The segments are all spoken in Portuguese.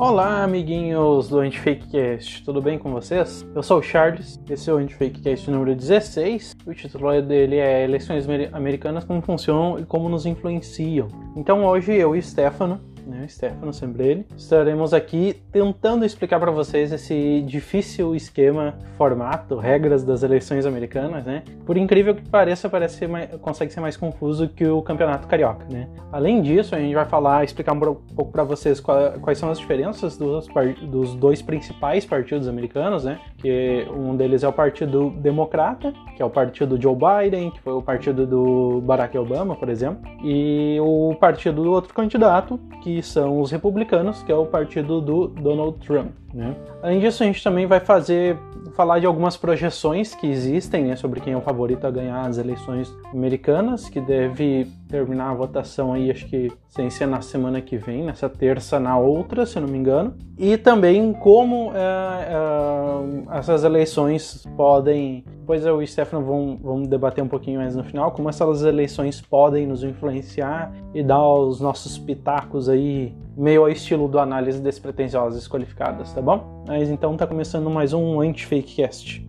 Olá, amiguinhos do Antifakecast, tudo bem com vocês? Eu sou o Charles, esse é o Antifakecast número 16. O título dele é Eleições Americanas, como funcionam e como nos influenciam. Então hoje eu e Stefano né, Stefano Sembrelli. Estaremos aqui tentando explicar para vocês esse difícil esquema, formato, regras das eleições americanas, né? Por incrível que pareça, parece ser mais, consegue ser mais confuso que o campeonato carioca, né? Além disso, a gente vai falar, explicar um pouco para vocês quais são as diferenças dos, dos dois principais partidos americanos, né? Que um deles é o Partido Democrata, que é o partido do Joe Biden, que foi o partido do Barack Obama, por exemplo, e o partido do outro candidato, que são os republicanos, que é o partido do Donald Trump. Né? Além disso, a gente também vai fazer falar de algumas projeções que existem né, sobre quem é o favorito a ganhar as eleições americanas, que deve terminar a votação aí, acho que sem ser na semana que vem, nessa terça, na outra, se não me engano. E também como é, é, essas eleições podem. Depois eu e o Stefano vão, vão debater um pouquinho mais no final, como essas eleições podem nos influenciar e dar os nossos pitacos aí meio ao estilo do análise despretensiosas qualificadas, tá bom? Mas então tá começando mais um Anti-Fakecast.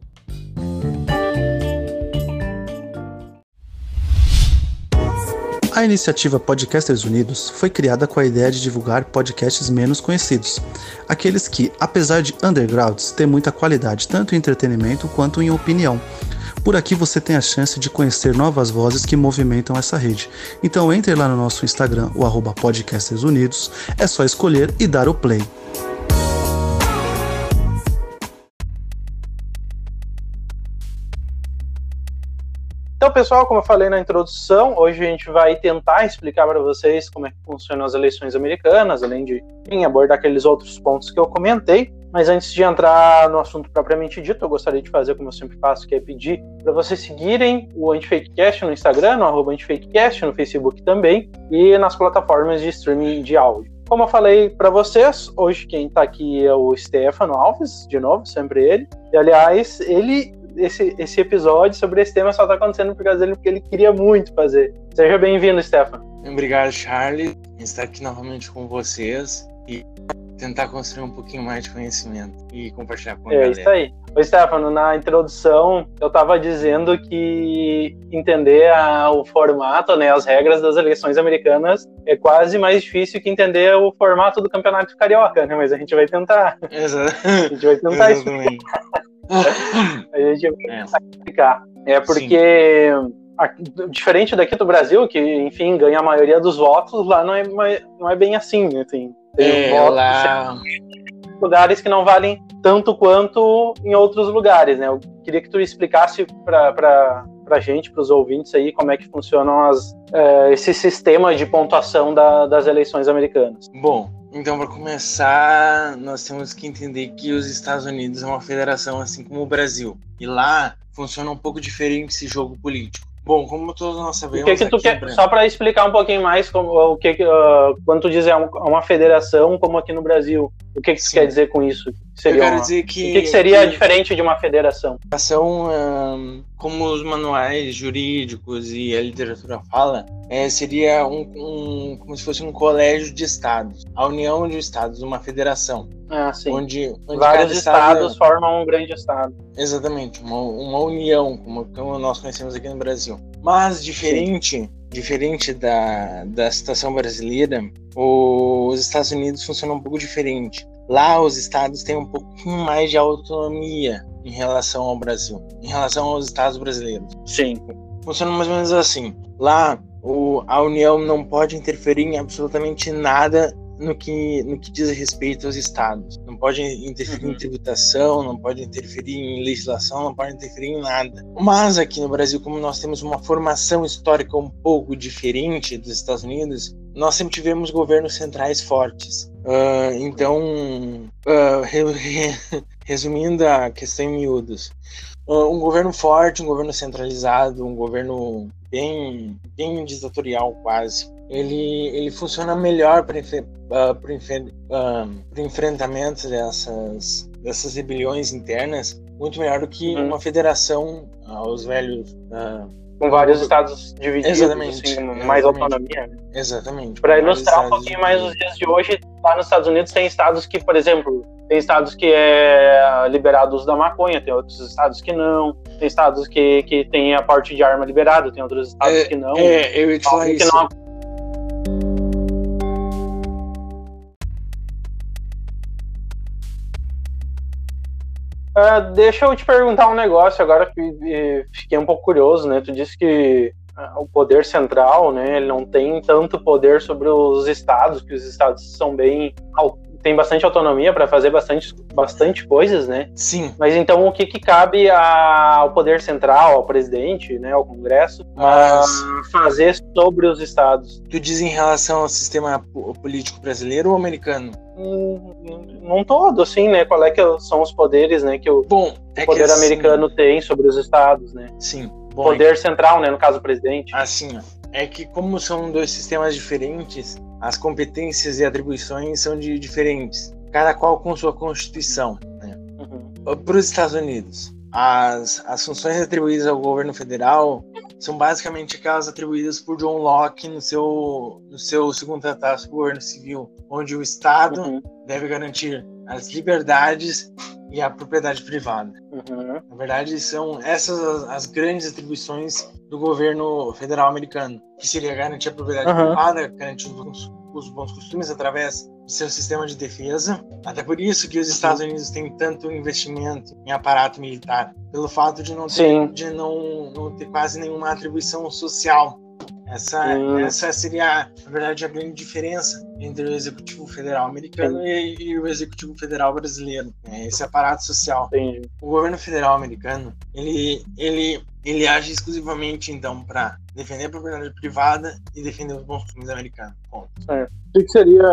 A iniciativa Podcasters Unidos foi criada com a ideia de divulgar podcasts menos conhecidos, aqueles que, apesar de undergrounds, têm muita qualidade tanto em entretenimento quanto em opinião por aqui você tem a chance de conhecer novas vozes que movimentam essa rede. Então entre lá no nosso Instagram, o arroba Podcasters Unidos, é só escolher e dar o play. Então, pessoal, como eu falei na introdução, hoje a gente vai tentar explicar para vocês como é que funcionam as eleições americanas, além de abordar aqueles outros pontos que eu comentei. Mas antes de entrar no assunto propriamente dito, eu gostaria de fazer como eu sempre faço, que é pedir para vocês seguirem o Antifakecast no Instagram, no arroba Antifakecast, no Facebook também, e nas plataformas de streaming de áudio. Como eu falei para vocês, hoje quem está aqui é o Stefano Alves, de novo, sempre ele. E aliás, ele esse, esse episódio sobre esse tema só está acontecendo por causa dele, porque ele queria muito fazer. Seja bem-vindo, Stefano. Obrigado, Charlie, estar aqui novamente com vocês e tentar construir um pouquinho mais de conhecimento e compartilhar com a é, galera. É isso aí. Oi, Stefano, na introdução eu estava dizendo que entender a, o formato, né, as regras das eleições americanas é quase mais difícil que entender o formato do campeonato carioca, né? Mas a gente vai tentar. Exato. A gente vai tentar explicar. a gente vai é. tentar explicar. É porque diferente daqui do Brasil, que enfim ganha a maioria dos votos, lá não é, não é bem assim, né? Tem tem é, lá... lugares que não valem tanto quanto em outros lugares, né? Eu queria que tu explicasse para a gente, para os ouvintes aí, como é que funcionam as, é, esse sistema de pontuação da, das eleições americanas. Bom, então para começar, nós temos que entender que os Estados Unidos é uma federação assim como o Brasil. E lá funciona um pouco diferente esse jogo político. Bom, como todos nós sabemos. O que, que tu quer, só para explicar um pouquinho mais como, o que, uh, quando tu diz é uma federação, como aqui no Brasil, o que, que tu quer dizer com isso? Seria Eu quero uma, dizer que. O que, que seria que, diferente de uma federação? Federação, um, como os manuais jurídicos e a literatura fala, é, seria um, um, como se fosse um colégio de estados. A união de estados, uma federação. Ah, sim. Onde, onde Vários estados estado, formam um grande estado. Exatamente, uma, uma união, como, como nós conhecemos aqui no Brasil. Mas diferente. Sim diferente da, da situação brasileira, os Estados Unidos funcionam um pouco diferente. Lá, os estados têm um pouquinho mais de autonomia em relação ao Brasil, em relação aos estados brasileiros. Sim. Funciona mais ou menos assim. Lá, o, a União não pode interferir em absolutamente nada no que, no que diz respeito aos estados. Não pode interferir uhum. em tributação, não pode interferir em legislação, não pode interferir em nada. Mas aqui no Brasil, como nós temos uma formação histórica um pouco diferente dos Estados Unidos, nós sempre tivemos governos centrais fortes. Uh, então, uh, re, re, resumindo a questão em miúdos, uh, um governo forte, um governo centralizado, um governo bem, bem ditatorial quase, ele, ele funciona melhor para uh, uh, enfrentamento dessas, dessas rebeliões internas, muito melhor do que uhum. uma federação, uh, os velhos com vários estados divididos, Exatamente, assim, mais exatamente. autonomia. né? Exatamente. Para ilustrar um pouquinho mais os dias de hoje, lá nos Estados Unidos tem estados que, por exemplo, tem estados que é liberado o uso da maconha, tem outros estados que não, tem estados que, que tem a parte de arma liberada, tem outros estados que não. É, eu ia te falar isso. não Ah, deixa eu te perguntar um negócio agora que fiquei um pouco curioso, né? Tu disse que ah, o poder central, né, ele não tem tanto poder sobre os estados, que os estados são bem tem bastante autonomia para fazer bastante bastante coisas, né? Sim. Mas então o que, que cabe a- ao poder central, ao presidente, né, ao Congresso, Mas fazer sobre os estados? tu diz em relação ao sistema po- político brasileiro ou americano? Hum, Não todo, assim, né? Qual é que são os poderes, né, que o Bom, é poder que assim- americano tem sobre os estados, né? Sim. Bom, poder central, né, no caso o presidente. Assim, ó, é que como são dois sistemas diferentes, as competências e atribuições são de diferentes, cada qual com sua constituição. Né? Uhum. Para os Estados Unidos, as, as funções atribuídas ao governo federal são basicamente aquelas atribuídas por John Locke no seu, no seu segundo tratado sobre o governo civil, onde o Estado Uhum. deve garantir as liberdades e a propriedade privada. Uhum. Na verdade, são essas as, grandes atribuições do governo federal americano, que seria garantir a propriedade Aham. privada, garantir os bons, os bons costumes através do seu sistema de defesa. Até por isso que os Estados Unidos têm tanto investimento em aparato militar, pelo fato de não ter, Sim. de não, não ter quase nenhuma atribuição social. Essa, Hum. essa seria, na verdade, a grande diferença entre o Executivo Federal americano e, e o Executivo Federal brasileiro. É esse aparato social Entendi. o governo federal americano ele ele ele age exclusivamente então para defender a propriedade privada e defender os bons costumes americanos. Ponto. O que, que seria.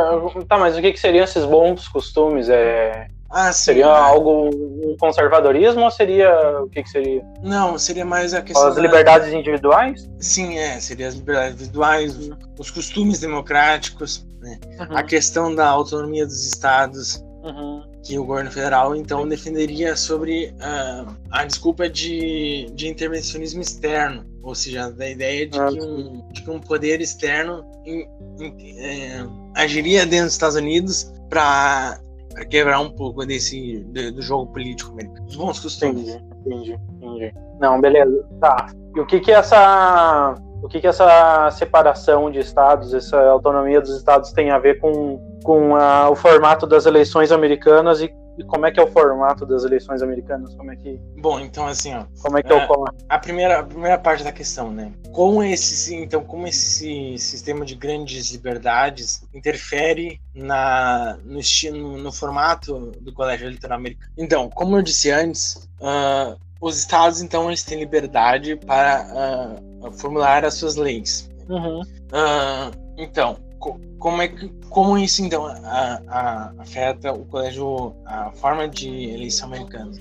Tá, mas o que, que seriam esses bons costumes? É, Ah, sim. seria é. algo um conservadorismo ou seria. O que, que seria? Não, seria mais a questão As da- liberdades individuais? Sim, é, seria as liberdades individuais, os, os costumes democráticos, né? Uhum. a questão da autonomia dos estados, Uhum. que o governo federal então defenderia sobre ah, a desculpa de, de intervencionismo externo, ou seja, da ideia de, Ah, que, um, de que um poder externo em- em- é, agiria dentro dos Estados Unidos para quebrar um pouco desse do, do jogo político americano, dos bons costumes. Entendi, entendi, entendi. Não, beleza. Tá. E o que que essa. O que que essa separação de estados, essa autonomia dos estados tem a ver com, com a- o formato das eleições americanas e, e como é que é o formato das eleições americanas? Como é que, Bom, então assim, ó, como é que É. ocorre? a primeira, a primeira parte da questão, né? Como esse, então, como esse sistema de grandes liberdades interfere na, no, estilo, no formato do colégio eleitoral americano? Então, como eu disse antes, ah, os estados, então, eles têm liberdade para ah, formular as suas leis. Uhum. Ah, então, co- como é que como isso então a- a- afeta o colégio a forma de eleição americana?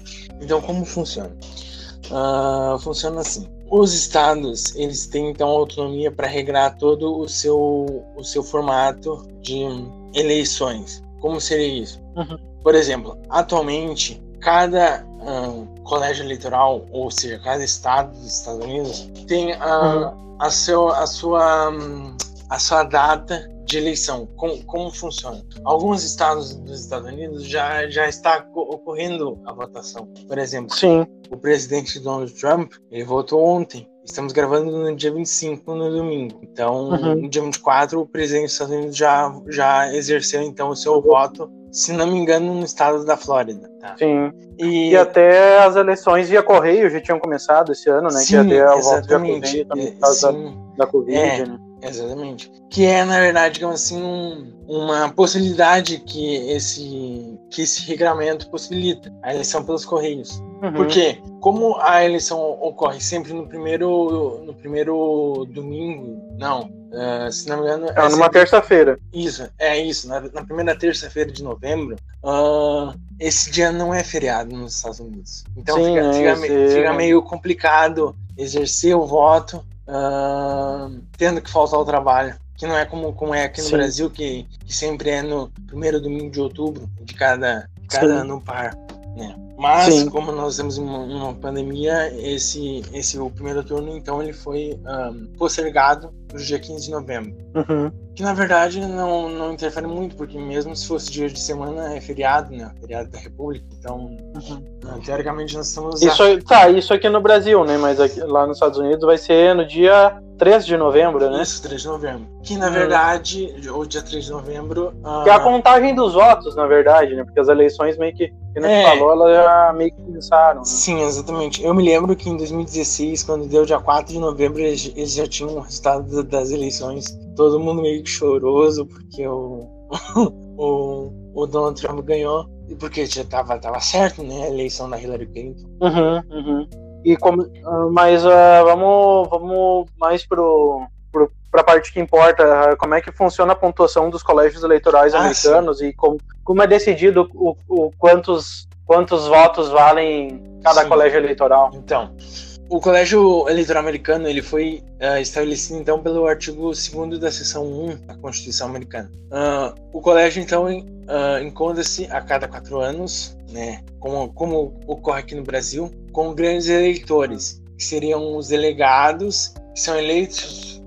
Então, como funciona? Ah, funciona assim. Os estados eles têm então autonomia para regrar todo o seu o seu formato de eleições. Como seria isso? Uhum. Por exemplo, atualmente cada ah, colégio eleitoral, ou seja, cada estado dos Estados Unidos tem a, a, seu, a, sua, hum, a sua data de eleição. Como, como funciona? Alguns estados dos Estados Unidos já, já está co- ocorrendo a votação. Por exemplo, Sim. o presidente Donald Trump, ele votou ontem. Estamos gravando no dia 25, no domingo. Então, Uhum. no dia 24, o presidente dos Estados Unidos já, já exerceu, então, o seu voto, se não me engano, no estado da Flórida. Tá? Sim. E, E até as eleições via correio já tinham começado esse ano, né? que ia sim, ter a volta exatamente. correio também É, por causa da, da Covid, É. né? Exatamente. Que é, na verdade, digamos assim, um- uma possibilidade que esse, que esse regramento possibilita, a eleição pelos Correios. Uhum. Porque, como a eleição ocorre sempre no primeiro, no primeiro domingo, não, ah, se não me engano, É numa sempre- terça-feira. isso, é isso, na, na primeira terça-feira de novembro, ah, esse dia não é feriado nos Estados Unidos. Então Sim, fica, é, fica fica meio complicado exercer o voto ah, tendo que faltar ao trabalho. Que não é como, como é aqui no Sim. Brasil, que, que sempre é no primeiro domingo de outubro de cada, de cada Sim. ano par. Né? Mas, Sim. como nós temos uma, uma pandemia, esse, esse o primeiro turno, então, ele foi um, postergado para o dia 15 de novembro. Uhum. Que na verdade não, não interfere muito, porque mesmo se fosse dia de semana é feriado, né? Feriado da República. Então, uh, teoricamente, nós estamos. Isso, aí- tá, isso aqui no Brasil, né? Mas aqui- lá nos Estados Unidos vai ser no dia 3 de novembro, né? Isso, 3 de novembro. Que na Hum. verdade, o dia 3 de novembro. ah, Que é a contagem dos votos, na verdade, né? Porque as eleições meio que, que É. falou, elas já meio que começaram. Né? Sim, exatamente. Eu me lembro que em 2016, quando deu dia 4 de novembro, eles, eles já tinham o resultado da- das eleições. Todo mundo meio que choroso, porque o, o, o Donald Trump ganhou. E porque já tava, tava certo, né? A eleição da Hillary Clinton. Uhum, uhum. E como, ah, mas ah, vamos, vamos mais pro, pro, pra parte que importa. ah, Como é que funciona a pontuação dos colégios eleitorais Ah, americanos e como, como é decidido o, o quantos, quantos votos valem cada Sim. colégio eleitoral? Então, o Colégio Eleitoral Americano ele foi ah, estabelecido então pelo artigo 2 da seção 1 da Constituição Americana. Ah, o colégio então en- ah, encontra-se a cada quatro anos, né, como, como ocorre aqui no Brasil, com grandes eleitores, que seriam os delegados, que são eleitos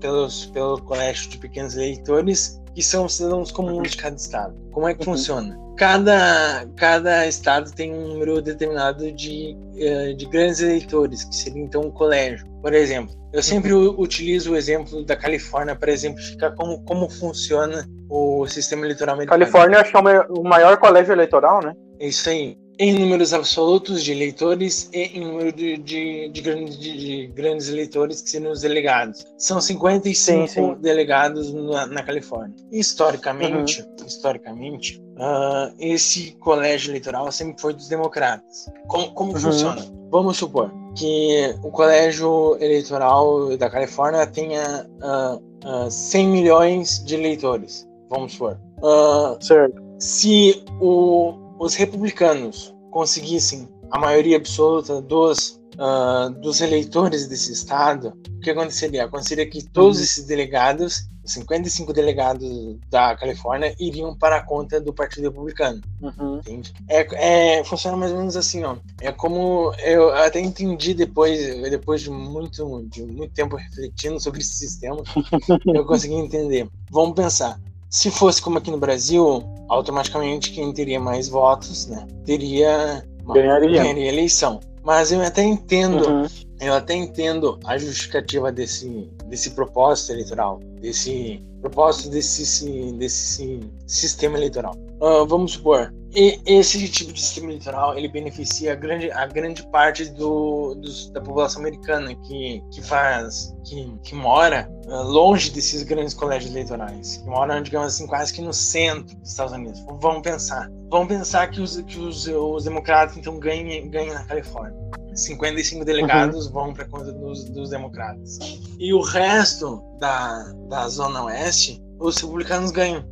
pelos, pelo colégio de pequenos eleitores, que são cidadãos comuns de cada estado. Como é que Uhum. funciona? Cada, cada estado tem um número determinado de, eh, de grandes eleitores, que seria então um colégio. Por exemplo, eu sempre u- utilizo o exemplo da Califórnia para exemplificar como, como funciona o sistema eleitoral americano. Califórnia acho que é o mai- o maior colégio eleitoral, né? Isso aí. Em números absolutos de eleitores e em número de, de, de, grandes, de, de grandes eleitores, que seriam os delegados. São 55 Sim, sim. delegados na, na Califórnia. Historicamente, historicamente ah, esse colégio eleitoral sempre foi dos democratas. Como, como Uhum. funciona? Vamos supor que o colégio eleitoral da Califórnia tenha ah, ah, 100 milhões de eleitores. Vamos supor. Ah, Certo. se o- os republicanos conseguissem a maioria absoluta dos, ah, dos eleitores desse estado, o que aconteceria? Aconteceria que todos Uhum. esses delegados, os 55 delegados da Califórnia, iriam para a conta do Partido Republicano. Uhum. É, é, funciona mais ou menos assim, ó. É como eu até entendi depois, depois de muito, de muito tempo refletindo sobre esse sistema, eu consegui entender. Vamos pensar. Se fosse como aqui no Brasil, automaticamente quem teria mais votos, né, teria Ganharia. ganharia a eleição. Mas eu até entendo Uhum. eu até entendo a justificativa desse, desse propósito eleitoral, desse propósito desse, desse sistema eleitoral. Ah, vamos supor, e- esse tipo de sistema eleitoral ele beneficia a grande, a grande parte do, dos- da população americana que, que faz, que, que mora ah, longe desses grandes colégios eleitorais, que moram, digamos assim, quase que no centro dos Estados Unidos. Vamos pensar, vamos pensar que os, que os, os democratas então ganhem, ganhem na Califórnia. 55 delegados vão para conta dos, dos democratas. E o resto da, da Zona Oeste, os republicanos ganham.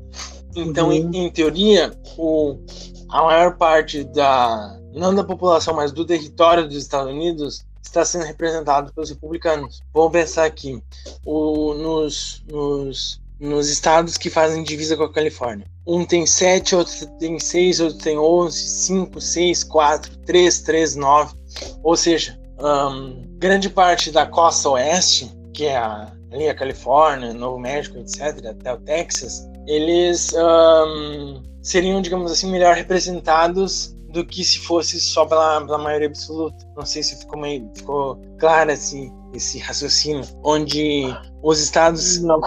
Então, Uhum. em, em teoria, o, a maior parte da. não da população, mas do território dos Estados Unidos está sendo representado pelos republicanos. Vamos pensar aqui: o, nos, nos, nos estados que fazem divisa com a Califórnia. Um tem 7, outro tem 6, outro tem 11, 5, 6, 4, 3, 3, 9. Ou seja, ahn, grande parte da costa oeste, que é a, ali a Califórnia, Novo México, etc., até o Texas, eles ahn, seriam, digamos assim, melhor representados do que se fosse só pela, pela maioria absoluta. Não sei se ficou, meio, ficou claro esse, esse raciocínio, onde os estados, Não.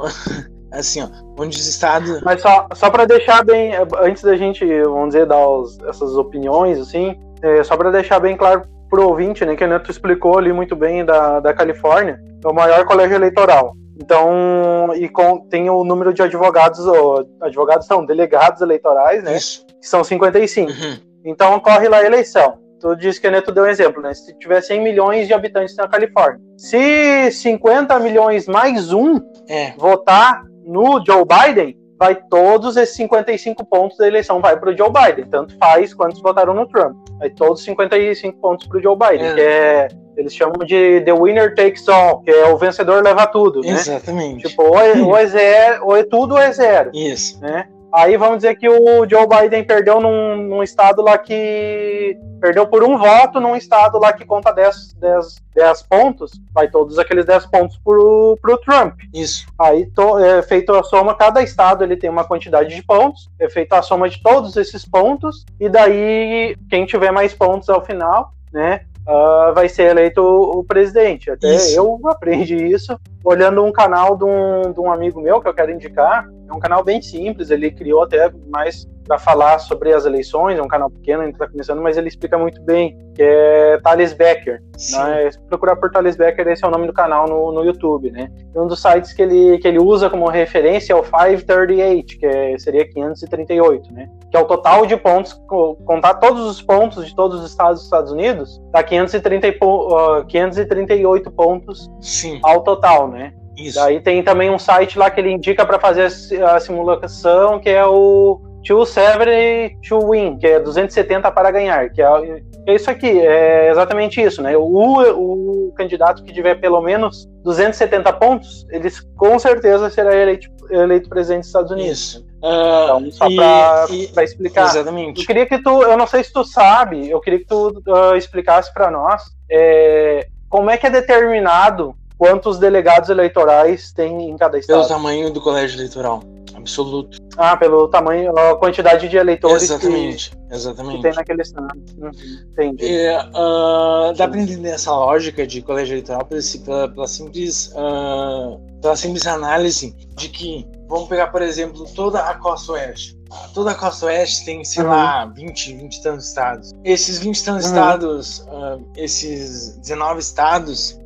assim, ó, onde os estados Mas só, só para deixar bem, antes da gente, vamos dizer, dar os- essas opiniões, assim, é, só para deixar bem claro pro ouvinte, né, que a Neto explicou ali muito bem da, da Califórnia, é o maior colégio eleitoral. Então, e com, tem o número de advogados, ou, advogados são delegados eleitorais, né, Isso. que são 55. Uhum. Então ocorre lá a eleição. Tu disse que a Neto deu um exemplo, né? Se tiver 100 milhões de habitantes na Califórnia. Se 50 milhões mais um É, votar no Joe Biden, vai todos esses 55 pontos da eleição vai para o Joe Biden. Tanto faz quantos votaram no Trump. Vai todos 55 pontos para o Joe Biden, É. que é eles chamam de the winner takes all, que é o vencedor leva tudo, né? exatamente. Tipo, ou é, ou é zero, ou é tudo ou é zero, Isso. né? Aí vamos dizer que o Joe Biden perdeu num, num estado lá que. Perdeu por um voto num estado lá que conta 10, 10, 10 pontos. Vai todos aqueles 10 pontos pro, pro Trump. Isso. Aí to, é feito a soma, cada estado ele tem uma quantidade de pontos. É feita a soma de todos esses pontos. E daí, quem tiver mais pontos ao final, né? Uh, vai ser eleito o, o presidente. Até isso. eu aprendi isso olhando um canal de um, de um amigo meu que eu quero indicar. É um canal bem simples, ele criou até mais para falar sobre as eleições, é um canal pequeno, ainda está começando, mas ele explica muito bem, que é Thales Becker. Né? Procurar por Thales Becker, esse é o nome do canal no, no YouTube, né? E um dos sites que ele, que ele usa como referência é o 538, que é, seria 538, né? Que é o total de pontos, contar todos os pontos de todos os estados dos Estados Unidos, dá 530, uh, 538 pontos Sim. ao total, né? Isso. Daí tem também um site lá que ele indica para fazer a simulação, que é o to seven to win, que é 270 para ganhar, que é, é isso aqui, é exatamente isso, né? O, o candidato que tiver pelo menos 270 pontos, ele com certeza será eleito, eleito presidente dos Estados Unidos. Isso. Uh, então, só para explicar. Exatamente. Eu queria que tu, eu não sei se tu sabe, eu queria que tu uh, explicasse para nós é, como é que é determinado quantos delegados eleitorais tem em cada estado. Pelo tamanho do colégio eleitoral absoluto. Ah, pelo tamanho, a quantidade de eleitores exatamente, que, exatamente. que tem naquele estado. Uhum, entendi. É, uh, dá para entender essa lógica de colégio eleitoral pela, pela simples, uh, pela simples análise de que, vamos pegar, por exemplo, toda a costa oeste. Toda a costa oeste tem, sei uhum. lá, 20, 20 e tantos estados. Esses 20 e tantos uhum. estados, uh, esses 19 estados,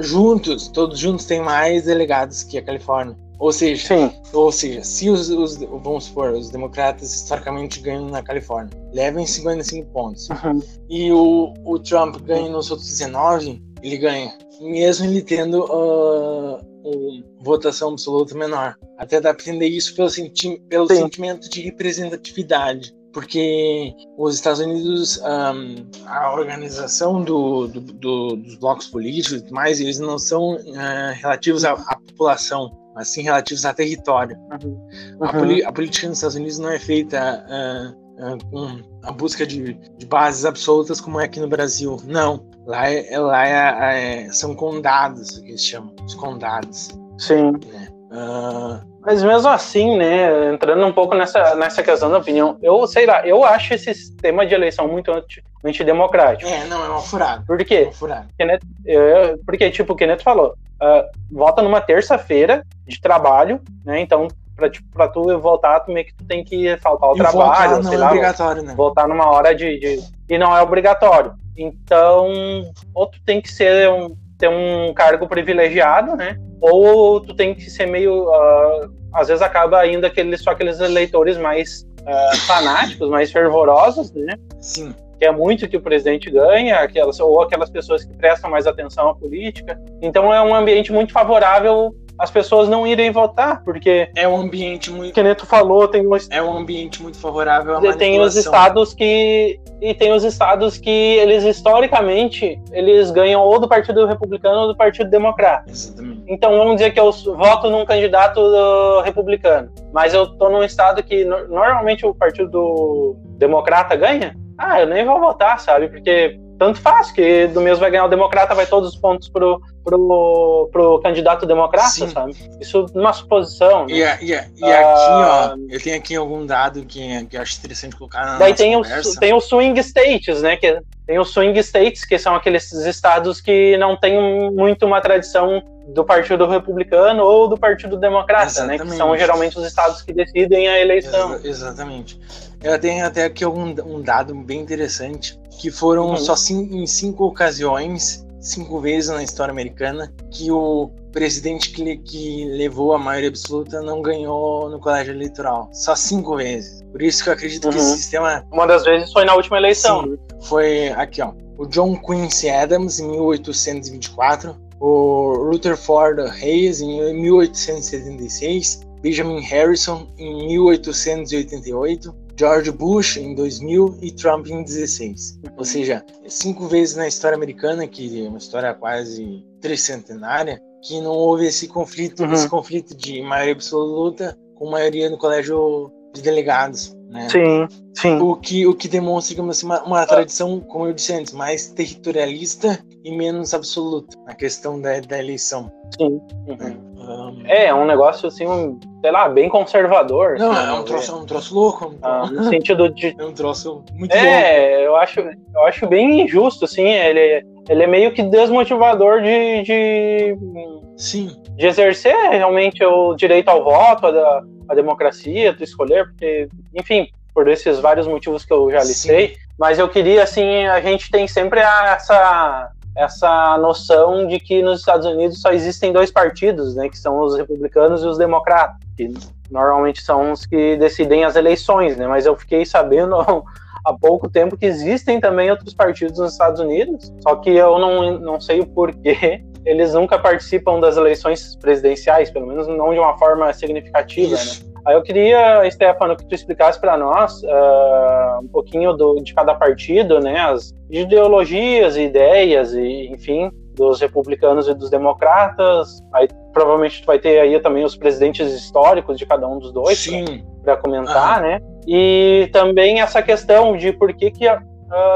juntos, todos juntos, têm mais delegados que a Califórnia. Ou seja, Sim. ou seja, se os, os, vamos supor, os democratas historicamente ganham na Califórnia, levam 55 pontos, uhum. e o, o Trump ganha nos outros 19, ele ganha, mesmo ele tendo uh, uma votação absoluta menor. Até dá para entender isso pelo, senti pelo sentimento de representatividade porque os Estados Unidos, um, a organização do, do, do, dos blocos políticos e mais, eles não são uh, relativos à, à população, mas sim relativos a território. Uhum. A, a, política nos Estados Unidos não é feita uh, uh, com a busca de, de, bases absolutas como é aqui no Brasil. Não. Lá, é, lá é, é, são condados, que eles chamam, os condados. Sim. Né? Mas mesmo assim, né, entrando um pouco nessa, nessa questão da opinião, eu sei lá, eu acho esse sistema de eleição muito anti, antidemocrático. É, não, é uma furada. Por quê? É uma furada. Kenneth, é, porque, tipo, o Kenneth falou, uh, volta numa terça-feira de trabalho, né, então pra, tipo, pra tu voltar, tu meio que tu tem que faltar ao e trabalho, voltar não sei é lá, obrigatório, né? voltar numa hora de, de, E não é obrigatório. Então, ou tu tem que ser um, ter um cargo privilegiado, né? Ou tu tem que ser meio. Uh, às vezes acaba ainda aqueles, só aqueles eleitores mais uh, fanáticos, mais fervorosos, né? Sim. Que é muito que o presidente ganha, aquelas, ou aquelas pessoas que prestam mais atenção à política. Então é um ambiente muito favorável as pessoas não irem votar, porque é um ambiente muito. Que nem tu falou, tem um... É um ambiente muito favorável à Tem os estados que. E tem os estados que eles historicamente eles ganham ou do Partido Republicano ou do Partido Democrata. Exatamente. Então vamos dizer que eu voto num candidato republicano, mas eu tô num estado que normalmente o Partido Democrata ganha. Ah, eu nem vou votar, sabe? Porque tanto faz, que do mesmo vai ganhar o democrata, vai todos os pontos pro, pro, pro candidato democrata, Sim. sabe? Isso numa suposição. Né? E, e, e aqui, ó, eu tenho aqui algum dado que, que acho interessante colocar na Daí tem os, tem os swing states, né? Que, tem os swing states, que são aqueles estados que não têm muito uma tradição do Partido Republicano ou do Partido Democrata, Exatamente. né? Que são geralmente os estados que decidem a eleição. Ex exatamente. Eu tenho até aqui algum, um dado bem interessante, que foram uhum. só cinco, em cinco ocasiões, cinco vezes na história americana, que o presidente que, que levou a maioria absoluta não ganhou no colégio eleitoral. Só cinco vezes. Por isso que eu acredito uhum. que esse sistema... Uma das vezes foi na última eleição. Sim, foi aqui, ó. O John Quincy Adams, em 1824, o Rutherford Hayes, em 1876, Benjamin Harrison, em 1888, George Bush em 2000 e Trump em 16. Ou seja, cinco vezes na história americana, que é uma história quase tricentenária, que não houve esse conflito, uhum. esse conflito de maioria absoluta com maioria no colégio de delegados. Né? Sim, sim. O que, o que demonstra digamos assim, uma, uma tradição, como eu disse antes, mais territorialista e menos absoluta na questão da, da eleição. Sim. Uhum. Um... É, é um negócio assim, um, sei lá, bem conservador. Não, assim, é um troço, é um troço louco. Ah, no sentido de. É um troço muito é, louco. É, eu acho, eu acho bem injusto, assim. Ele, ele é meio que desmotivador de, de. Sim. De exercer realmente o direito ao voto, a, a democracia, tu escolher, porque, enfim, por esses vários motivos que eu já listei. Sim. Mas eu queria, assim, a gente tem sempre essa essa noção de que nos Estados Unidos só existem dois partidos, né, que são os republicanos e os democratas, que normalmente são os que decidem as eleições, né, mas eu fiquei sabendo há pouco tempo que existem também outros partidos nos Estados Unidos, só que eu não, não sei o porquê eles nunca participam das eleições presidenciais, pelo menos não de uma forma significativa, né? Aí eu queria, Stefano, que tu explicasse para nós uh, um pouquinho do, de cada partido, né, as ideologias e ideias, e, enfim, dos republicanos e dos democratas. Aí provavelmente tu vai ter aí também os presidentes históricos de cada um dos dois para comentar, né? E também essa questão de por que, que uh,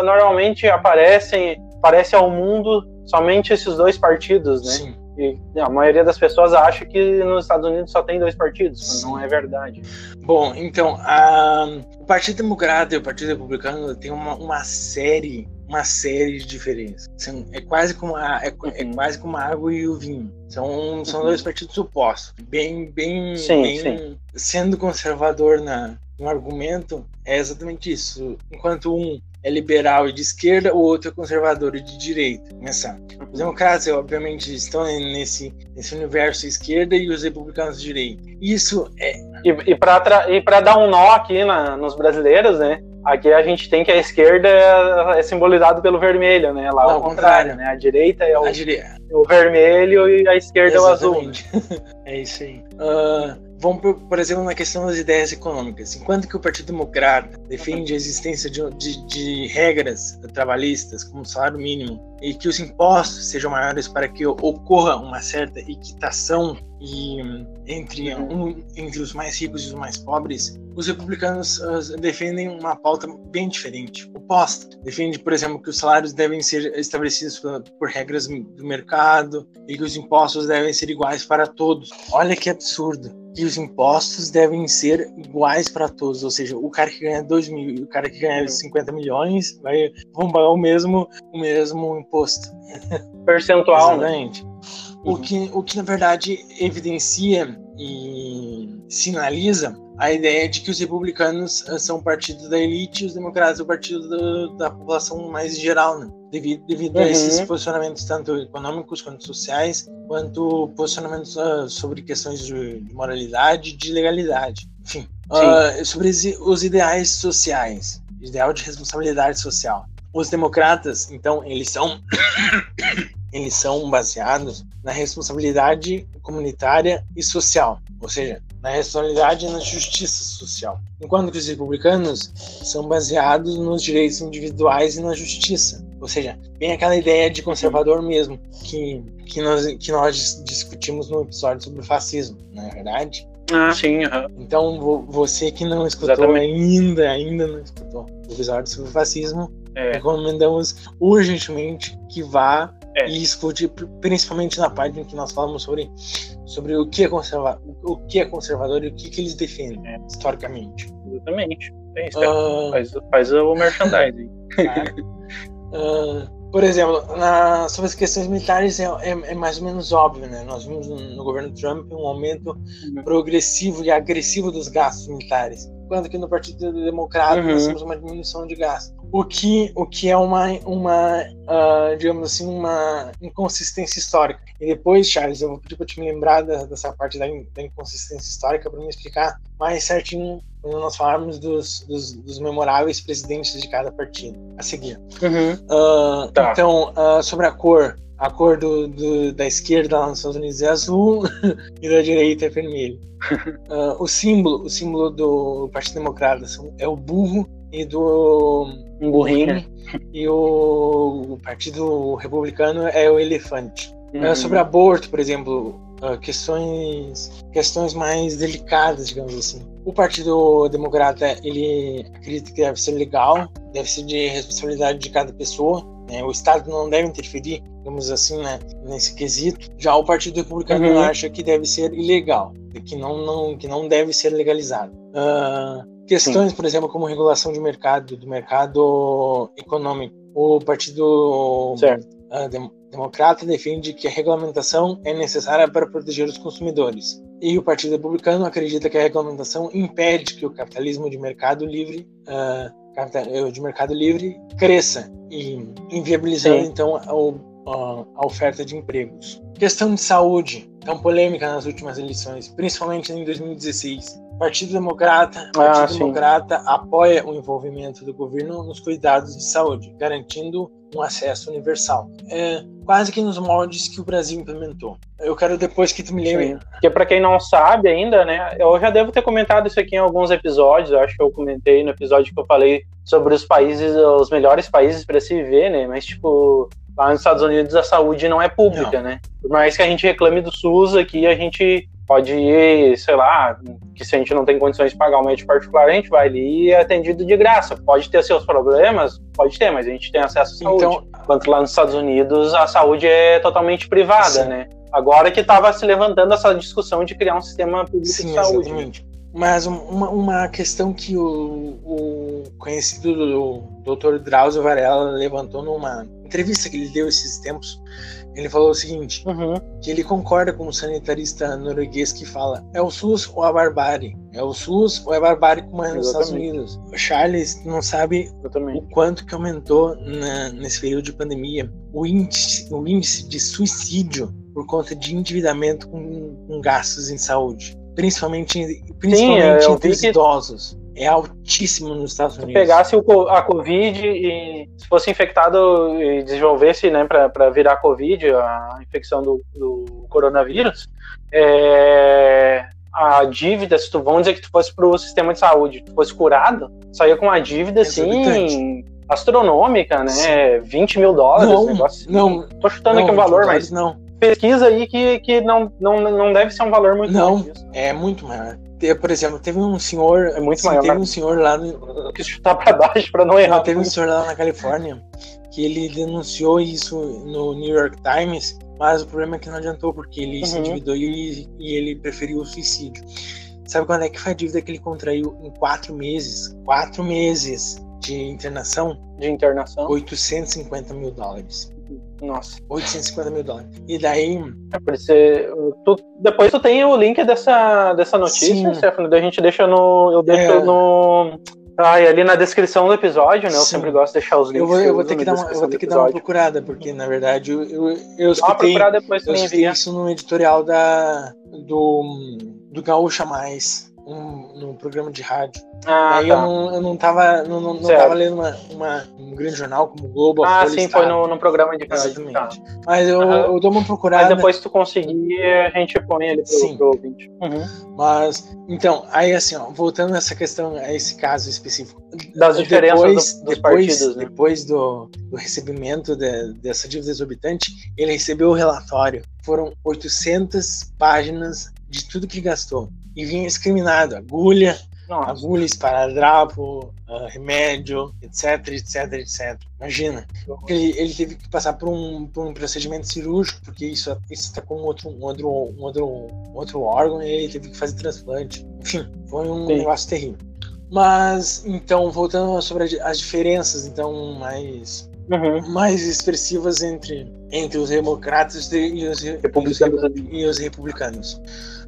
normalmente aparecem aparece ao mundo somente esses dois partidos, né? Sim. E a maioria das pessoas acha que nos Estados Unidos só tem dois partidos, não é verdade. Bom, então, a, o Partido Democrata e o Partido Republicano têm uma, uma série uma série de diferenças. São, é quase como a, é, é, uhum. quase como a água e o vinho. São, são uhum. dois partidos opostos. Bem, bem, sim, bem sim. sendo conservador na, no argumento, é exatamente isso. Enquanto um é liberal e de esquerda, o outro é conservador e de direita. Começar. Os democratas, obviamente, estão nesse, nesse universo esquerda e os republicanos de direita. Isso é. E, e para dar um nó aqui na, nos brasileiros, né? Aqui a gente tem que a esquerda é, é simbolizado pelo vermelho, né? Lá é o contrário, né? A direita é o, dire... o vermelho e a esquerda Exatamente. é o azul. é isso aí. Uh, Vamos, por, por, exemplo, na questão das ideias econômicas. Enquanto que o Partido Democrata defende a existência de, de, de regras trabalhistas, como salário mínimo, e que os impostos sejam maiores para que ocorra uma certa equitação e, entre, um, entre os mais ricos e os mais pobres, os republicanos uh, defendem uma pauta bem diferente, oposta. Defende, por exemplo, que os salários devem ser estabelecidos por, por regras do mercado e que os impostos devem ser iguais para todos. Olha que absurdo que os impostos devem ser iguais para todos, ou seja, o cara que ganha 2 mil e o cara que ganha 50 milhões vai, vão pagar o mesmo, o mesmo imposto. Percentual, né? Exatamente. Né? O, que, o que na verdade evidencia e sinaliza a ideia de que os republicanos eh, são o partido da elite e os democratas o partido do, da população mais geral, né? devido, devido uhum. a esses posicionamentos tanto econômicos quanto sociais, quanto posicionamentos uh, sobre questões de, de moralidade de legalidade. Enfim, uh, sobre os ideais sociais, ideal de responsabilidade social. Os democratas, então, eles são eles são baseados na responsabilidade comunitária e social, ou seja, na responsabilidade e na justiça social. Enquanto que os republicanos são baseados nos direitos individuais e na justiça, ou seja, bem aquela ideia de conservador mesmo que, que, nós, que nós discutimos no episódio sobre o fascismo, não é verdade? Ah, sim. Uhum. Então, você que não escutou Exatamente. ainda, ainda não escutou o episódio sobre o fascismo, é. recomendamos urgentemente que vá é. e escute, principalmente na parte em que nós falamos sobre, sobre o, que é conserva, o que é conservador e o que, que eles defendem é. historicamente. Exatamente. É isso, uh... faz, faz o merchandising. Uh, por exemplo, na, sobre as questões militares é, é, é, mais ou menos óbvio, né? Nós vimos no, no governo Trump um aumento uhum. progressivo e agressivo dos gastos militares, enquanto que no Partido Democrata uhum. nós temos uma diminuição de gastos. O que, o que é uma, uma uh, digamos assim, uma inconsistência histórica. E depois, Charles, eu vou pedir para te me lembrar da, dessa parte da, da inconsistência histórica para me explicar mais certinho quando nós falarmos dos, dos, dos, memoráveis presidentes de cada partido. A seguir. Uhum. Uh, tá. Então, uh, sobre a cor. A cor do, do, da esquerda lá nos Estados Unidos é azul e da direita é vermelho. Uh, o símbolo, o símbolo do Partido Democrata é o burro e do burrinho e o, o Partido Republicano é o elefante. Uhum. sobre aborto, por exemplo, questões questões mais delicadas, digamos assim o Partido Democrata ele acredita que deve ser legal, deve ser de responsabilidade de cada pessoa. Né? O Estado não deve interferir, digamos assim, né, nesse quesito. Já o Partido Republicano uhum. acha que deve ser ilegal, que não, não, que não deve ser legalizado. Uh, questões, Sim. por exemplo, como regulação de mercado, do mercado econômico. O Partido uh, Democrata defende que a regulamentação é necessária para proteger os consumidores. E o Partido Republicano acredita que a regulamentação impede que o capitalismo de mercado livre uh, de mercado livre cresça e inviabilizando Sim. então a, a, oferta de empregos. Questão de saúde, tão polêmica nas últimas eleições, principalmente em 2016. O Partido Democrata, ah, Partido Democrata apoia o envolvimento do governo nos cuidados de saúde, garantindo um acesso universal. É, quase que nos moldes que o Brasil implementou. Eu quero depois que tu me lembre. Porque para quem não sabe ainda, né, eu já devo ter comentado isso aqui em alguns episódios, eu acho que eu comentei no episódio que eu falei sobre os países, os melhores países para se viver, né, mas tipo, lá nos Estados Unidos a saúde não é pública, não. né? Por mais que a gente reclame do SUS, aqui a gente pode ir, sei lá, que se a gente não tem condições de pagar um médico particular, a gente vai ali e é atendido de graça. Pode ter seus problemas, pode ter, mas a gente tem acesso à saúde. Então, Enquanto lá nos Estados Unidos a saúde é totalmente privada, sim. né? Agora que estava se levantando essa discussão de criar um sistema público sim, de saúde. Exatamente. Mas uma, uma questão que o, o conhecido do Dr. Drauzio Varela levantou numa entrevista que ele deu esses tempos ele falou o seguinte: uhum. que ele concorda com o sanitarista norueguês que fala: é o SUS ou a barbárie? É o SUS ou é a barbárie como é nos Estados Unidos? O Charles não sabe Exatamente. o quanto que aumentou na, nesse período de pandemia o índice, o índice de suicídio por conta de endividamento com, com gastos em saúde, principalmente, principalmente Sim, entre os idosos é altíssimo nos Estados Unidos. Se pegasse a Covid e se fosse infectado e desenvolvesse, né, para virar Covid, a infecção do, do coronavírus, é, a dívida, se tu vamos dizer que tu fosse para o sistema de saúde, tu fosse curado, saía com uma dívida assim astronômica, né? Sim. 20 mil dólares. Não, negócio, não. Tô chutando não, aqui um valor, mas não. pesquisa aí que, que não, não, não deve ser um valor muito Não, é muito maior por exemplo, teve um senhor. É muito maior. Teve um senhor lá no. Que chutar pra baixo pra não errar. Teve um senhor lá na Califórnia que ele denunciou isso no New York Times, mas o problema é que não adiantou, porque ele uhum. se endividou e, e ele preferiu o suicídio. Sabe quando é que foi a dívida que ele contraiu em quatro meses? Quatro meses de internação? De internação? 850 mil dólares. Nossa. 850 mil dólares. E daí. É tu, depois tu tem o link dessa, dessa notícia, Stefano. A gente deixa no. Eu deixo é... no. Ah, ali na descrição do episódio, né? Eu Sim. sempre gosto de deixar os links. Eu vou, eu vou ter, que dar, uma, eu vou ter que dar uma procurada, porque na verdade eu, eu, eu escutei, eu escutei isso no editorial da, do, do Gaúcha Mais um, num programa de rádio. Ah, Aí tá. eu, não, eu não tava, não, não, não tava lendo uma, uma, um grande jornal como o Globo. Ah, sim, foi no, no programa de rádio. Exatamente. Tá. Mas eu, uhum. eu dou uma procurada. Mas depois tu conseguir, a gente põe ele pro, sim. pro ouvinte. Uhum. Mas, então, aí assim, ó, voltando nessa questão, a esse caso específico. Das diferenças depois, do, dos depois, partidos, né? Depois do, do recebimento de, dessa dívida exorbitante, ele recebeu o relatório. Foram 800 páginas de tudo que gastou e vinha discriminado, agulha, Nossa. agulha, esparadrapo, uh, remédio, etc, etc, etc. Imagina. Ele, ele teve que passar por um, por um procedimento cirúrgico, porque isso está com outro, um outro, um outro, um outro órgão e ele teve que fazer transplante. Enfim, foi um Sim. negócio terrível. Mas, então, voltando sobre as diferenças, então, mais Uhum. mais expressivas entre, entre os democratas e os, republicanos. E os republicanos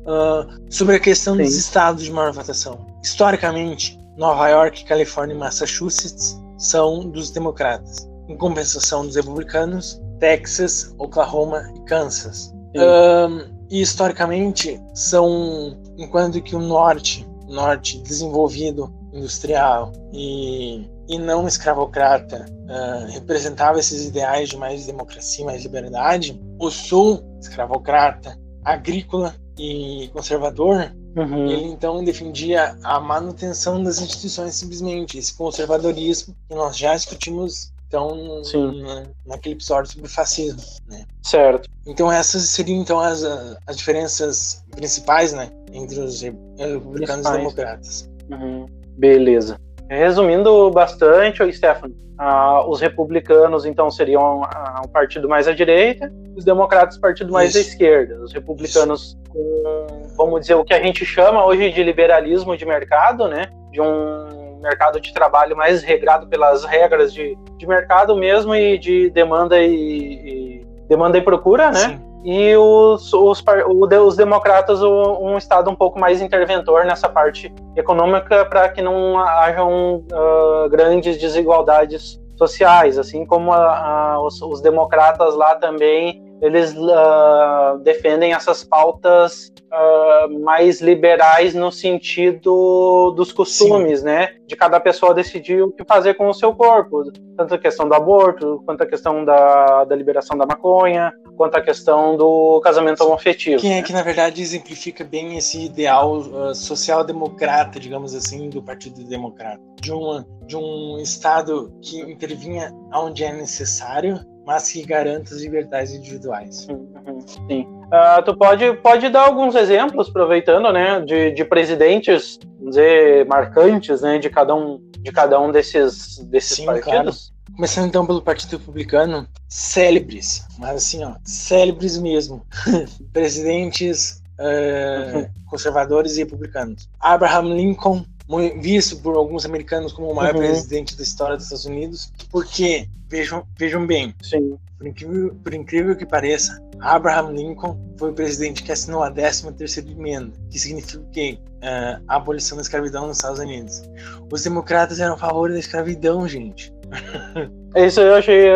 uh, sobre a questão Sim. dos estados de maior votação. Historicamente, Nova York, Califórnia e Massachusetts são dos democratas. Em compensação dos republicanos, Texas, Oklahoma e Kansas. Uh, e historicamente são, enquanto que o norte, norte desenvolvido, industrial e, e não escravocrata uh, representava esses ideais de mais democracia, mais liberdade, o sul, escravocrata, agrícola e conservador, uhum. ele então defendia a manutenção das instituições simplesmente, esse conservadorismo que nós já discutimos então na, naquele episódio sobre fascismo, né? Certo. Então essas seriam então as, as diferenças principais, né, entre os republicanos e democratas. Uhum. Beleza. Resumindo bastante, Stefano, ah, os republicanos então seriam ah, um partido mais à direita, os democratas partido mais Isso. à esquerda. Os republicanos com, vamos dizer, o que a gente chama hoje de liberalismo de mercado, né? De um mercado de trabalho mais regrado pelas regras de, de mercado mesmo e de demanda e, e demanda e procura, né? Sim e os, os, os democratas um estado um pouco mais interventor nessa parte econômica para que não hajam uh, grandes desigualdades sociais, assim como a, a, os, os, democratas lá também eles uh, defendem essas pautas uh, mais liberais no sentido dos costumes, Sim. né? De cada pessoa decidir o que fazer com o seu corpo, tanto a questão do aborto, quanto a questão da, da liberação da maconha, quanto a questão do casamento homoafetivo. Que, é, que na verdade exemplifica bem esse ideal uh, social-democrata, digamos assim, do Partido Democrata, de uma de um estado que intervinha onde é necessário mas que garanta as liberdades individuais. Uhum, sim. Uh, tu pode, pode dar alguns exemplos, aproveitando, né, de, de presidentes, vamos dizer, marcantes, né, de cada um, de cada um desses, desses Sim, partidos? Claro. Começando então pelo Partido Republicano, célebres, mas assim, ó, célebres mesmo. Presidentes uh, conservadores e republicanos. Abraham Lincoln, visto por alguns americanos como o maior uhum. presidente da história dos Estados Unidos, porque, vejam, vejam bem, Sim. Por, incrível, por incrível que pareça, Abraham Lincoln foi o presidente que assinou a 13ª emenda, que significa o quê? Uh, a abolição da escravidão nos Estados Unidos. Os democratas eram a favor da escravidão, gente. Isso eu achei.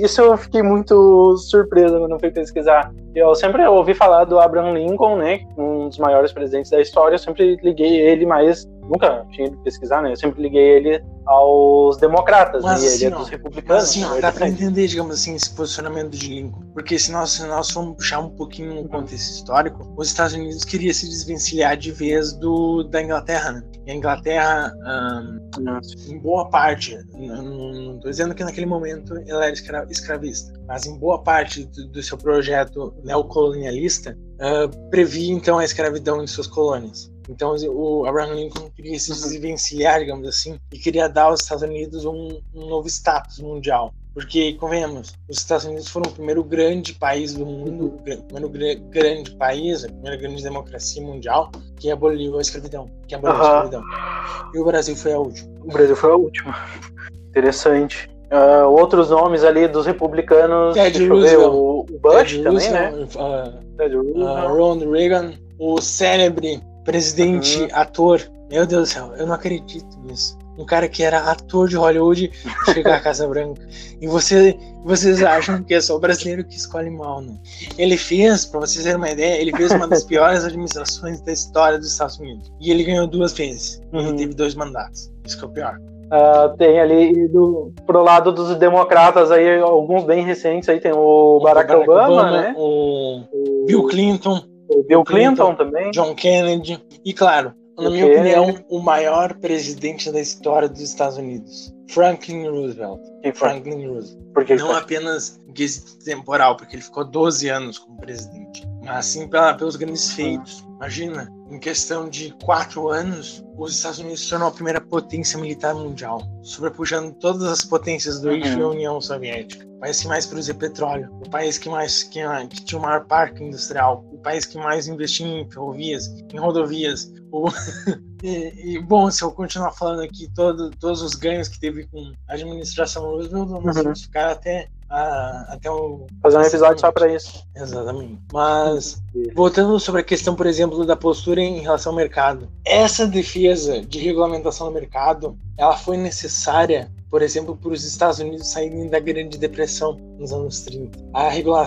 Isso eu fiquei muito surpreso quando fui pesquisar. Eu sempre ouvi falar do Abraham Lincoln, né? Um dos maiores presidentes da história. Eu sempre liguei ele mais nunca tinha ido pesquisar, né? Eu sempre liguei ele aos democratas mas, e assim, ele é dos republicanos. Mas, assim, ó, dá pra entender, digamos assim, esse posicionamento de Lincoln. Porque se nós, se nós formos puxar um pouquinho no contexto histórico, os Estados Unidos queria se desvencilhar de vez do, da Inglaterra, né? E a Inglaterra, em boa parte, não estou dizendo que naquele momento ela era escra escravista, mas em boa parte do, do seu projeto neocolonialista, uh, previa então a escravidão em suas colônias. Então o Abraham Lincoln queria se desvencilhar, digamos assim, e queria dar aos Estados Unidos um, um novo status mundial. Porque, convenhamos, os Estados Unidos foram o primeiro grande país do mundo, o primeiro grande país, a primeira grande democracia mundial que aboliu a escravidão. Que aboliu uhum. a escravidão. E o Brasil foi a última. O Brasil foi a última. Interessante. Uh, outros nomes ali dos republicanos. Ted Roosevelt. o, Bush Ted também, né? Roosevelt, né? Uh, Ted Roosevelt. Uh, Ronald Reagan. O célebre presidente, uhum. ator. Meu Deus do céu, eu não acredito nisso. Um cara que era ator de Hollywood chegar à Casa Branca. E você, vocês acham que é só o brasileiro que escolhe mal, né? Ele fez, para vocês terem uma ideia, ele fez uma das piores administrações da história dos Estados Unidos. E ele ganhou duas vezes. Uhum. Ele teve dois mandatos. Isso que é o pior. Uh, tem ali do, pro lado dos democratas aí, alguns bem recentes aí, tem o, o Barack, Barack Obama, Obama, né? O Bill Clinton. Bill Clinton, Clinton, também. John Kennedy. E claro, na minha opinião, o maior presidente da história dos Estados Unidos. Franklin Roosevelt. Quem Franklin Roosevelt. Porque Não apenas em quesito temporal, porque ele ficou 12 anos como presidente, mas sim pela, pelos grandes feitos. Imagina, em questão de quatro anos, os Estados Unidos se tornou a primeira potência militar mundial, sobrepujando todas as potências do eixo uhum. e a União Soviética. País que mais produzia petróleo, o país que mais que, que tinha o maior parque industrial, o país que mais investia em ferrovias, em rodovias. O... e, e, bom, se eu continuar falando aqui todo, todos os ganhos que teve com a administração Roosevelt, nós uhum. vamos ficar até até o. Fazer um episódio só para isso. Exatamente. Mas, voltando sobre a questão, por exemplo, da postura em relação ao mercado. Essa defesa de regulamentação do mercado, ela foi necessária, por exemplo, para os Estados Unidos saírem da Grande Depressão nos anos 30. A, regula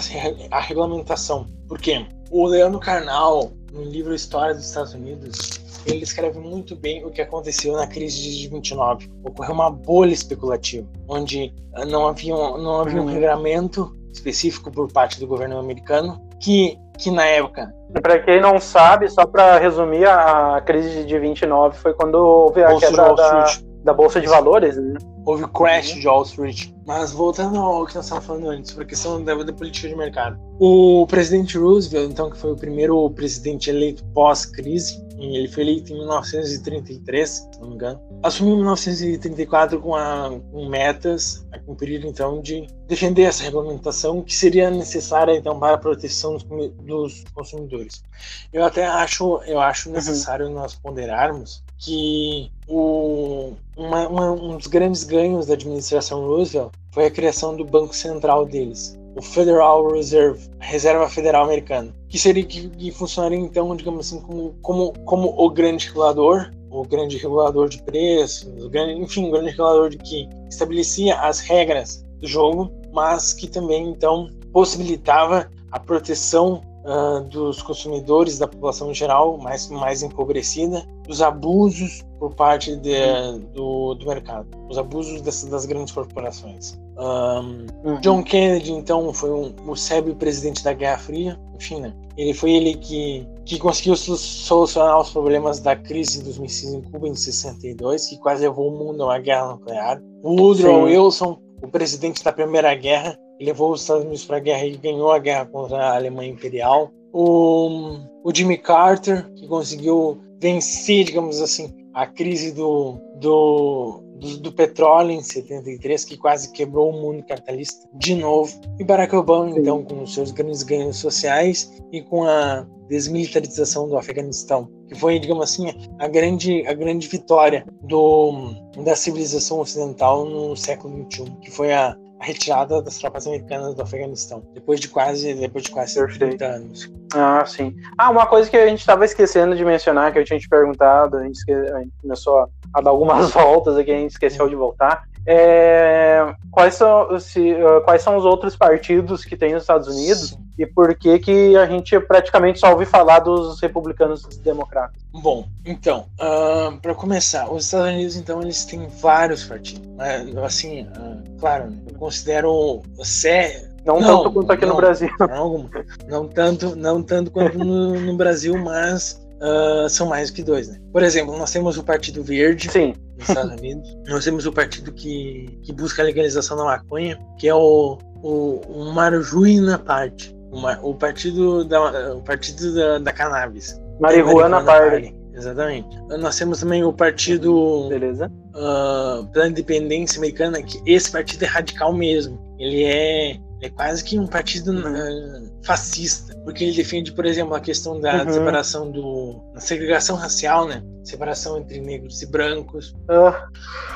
a regulamentação. Por quê? O Leandro Carnal, no livro História dos Estados Unidos, ele escreve muito bem o que aconteceu na crise de 29. Ocorreu uma bolha especulativa, onde não havia, não havia um uhum. regulamento específico por parte do governo americano que que na época. Para quem não sabe, só para resumir, a crise de 29 foi quando houve a Bolsa quebra da. Da bolsa de valores, né? Houve o crash de Wall Street. Mas voltando ao que nós estávamos falando antes, sobre a questão da, da política de mercado. O presidente Roosevelt, então, que foi o primeiro presidente eleito pós-crise, ele foi eleito em 1933, se não me engano, assumiu em 1934 com, a, com metas a cumprir, então, de defender essa regulamentação que seria necessária, então, para a proteção dos, dos consumidores. Eu até acho, eu acho necessário nós ponderarmos que o, uma- uma- um dos grandes ganhos da administração Roosevelt foi a criação do Banco Central deles, o Federal Reserve, Reserva Federal Americana, que seria que, que funcionaria então, digamos assim, como, como, como o grande regulador, o grande regulador de preços, o grande, enfim, o grande regulador de que estabelecia as regras do jogo, mas que também então possibilitava a proteção ah, dos consumidores, da população em geral, mais, mais empobrecida, dos abusos por parte de- do, do mercado, os abusos dessas, das grandes corporações. Ahn, John Kennedy, então, foi um, o célebre presidente da Guerra Fria, enfim, né? Ele foi ele que, que conseguiu so- solucionar os problemas da crise dos mísseis em Cuba em 62, que quase levou o mundo a uma guerra nuclear. Woodrow. Wilson, o presidente da Primeira Guerra, levou os Estados Unidos para a guerra e ganhou a guerra contra a Alemanha Imperial. O, o Jimmy Carter, que conseguiu vencer, digamos assim, a crise do, do, do, do petróleo em 73, que quase quebrou o mundo capitalista de novo. E Barack Obama, Sim. então, com os seus grandes ganhos sociais e com a desmilitarização do Afeganistão, que foi, digamos assim, a grande, a grande vitória do, da civilização ocidental no século XXI, que foi a, a retirada das tropas americanas do Afeganistão, depois de quase, depois de quase Perfeito. 30 anos. Ah, sim. Ah, uma coisa que a gente estava esquecendo de mencionar, que eu tinha te perguntado, a gente, esque- a gente começou a, dar algumas voltas aqui, a gente esqueceu de voltar. É, quais, são, se, ah, quais são os outros partidos que tem nos Estados Unidos Sim. E por que, que a gente praticamente só ouve falar dos republicanos e dos democratas? Bom, então, para começar, os Estados Unidos, então, eles têm vários partidos. né? Assim, ah, claro, eu considero sé- Não, Não, tanto quanto aqui no não. Brasil. não, não tanto, não tanto quanto no, no Brasil, mas ah, são mais do que dois, né? Por exemplo, nós temos o Partido Verde Sim, nos Estados Unidos, nós temos o partido que, que busca a legalização da maconha, que é o, o, o Party, o, ma- o partido da, o partido da, da cannabis. Marihuana Party. Exatamente. Nós temos também o partido Beleza? pela independência americana, que esse partido é radical mesmo. Ele é, é quase que um partido ah, fascista, porque ele defende, por exemplo, a questão da Uhum. separação do. da segregação racial, né? Separação entre negros e brancos, Ah,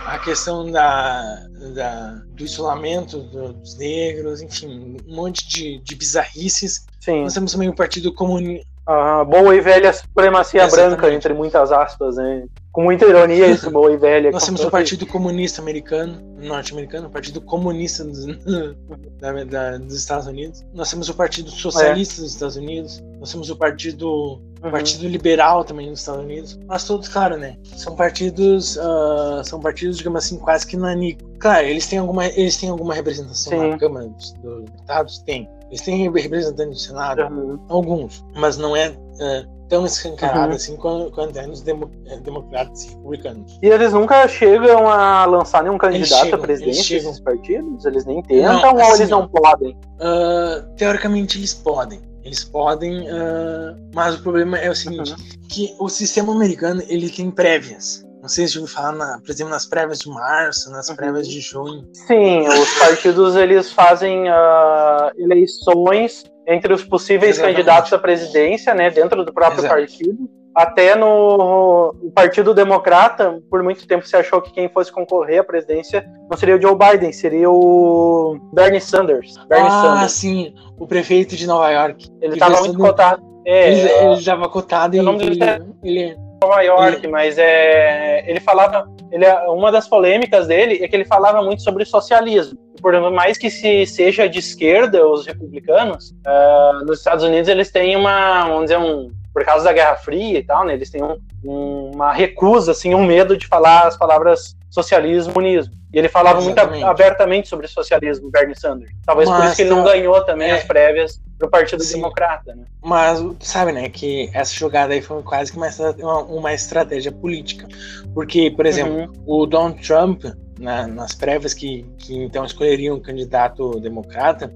a questão da, da- do isolamento do- dos negros, enfim, um monte de, de bizarrices. sim. Nós temos também o Partido Comunista. A boa e velha supremacia Exatamente. branca, entre muitas aspas, né? Com muita ironia isso, boa e velha. Nós temos o Partido Comunista Americano, norte-americano, o Partido Comunista dos, da- da- dos Estados Unidos. Nós temos o Partido Socialista dos Estados Unidos. Nós temos o Partido, Uhum. Partido Liberal também nos Estados Unidos. Mas todos, claro, né? São partidos, ah, são partidos, digamos assim, quase que nanico. Claro, eles têm alguma, eles têm alguma representação Sim. na Câmara dos, dos Deputados? Tem. Eles têm representante do Senado? Uhum. Alguns. Mas não é ah, tão escancarado Uhum. assim quanto, quanto é nos demo- eh, democratas e republicanos. E eles nunca chegam a lançar nenhum candidato chegam, à presidência desses partidos? Eles nem tentam Não, ou assim, eles não podem? Ah, teoricamente eles podem. Eles podem, ah, mas o problema é o seguinte, Uhum. que o sistema americano ele tem prévias. Não sei se já ouviu falar, na, por exemplo, nas prévias de março, nas Uhum. prévias de junho. Sim, os partidos eles fazem ah, eleições entre os possíveis Exatamente. candidatos à presidência, né, dentro do próprio Exato. partido. Até no o Partido Democrata, por muito tempo se achou que quem fosse concorrer à presidência não seria o Joe Biden, seria o Bernie Sanders. Bernie ah, Sanders. sim, o prefeito de Nova York. Ele estava muito cotado. É, Ele ele estava cotado e ele, é- ele, Nova York, mas é, ele falava, ele, uma das polêmicas dele é que ele falava muito sobre socialismo. Por mais que se seja de esquerda os republicanos, ah, nos Estados Unidos eles têm uma, vamos dizer, um, por causa da Guerra Fria e tal, né, eles têm um- um- uma recusa, assim, um medo de falar as palavras socialismo, comunismo. E ele falava Exatamente. muito abertamente sobre socialismo, Bernie Sanders. Talvez por Mas, isso que ele não ganhou também é. as prévias pro Partido Sim. Democrata, né? Mas sabe, né, que essa jogada aí foi quase que uma, uma, uma estratégia política. Porque, por exemplo, Uhum. o Donald Trump, na- nas prévias que, que então escolheriam um candidato democrata,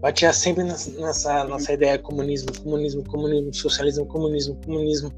batia sempre nessa, nessa ideia comunismo, comunismo, comunismo, socialismo, comunismo, comunismo,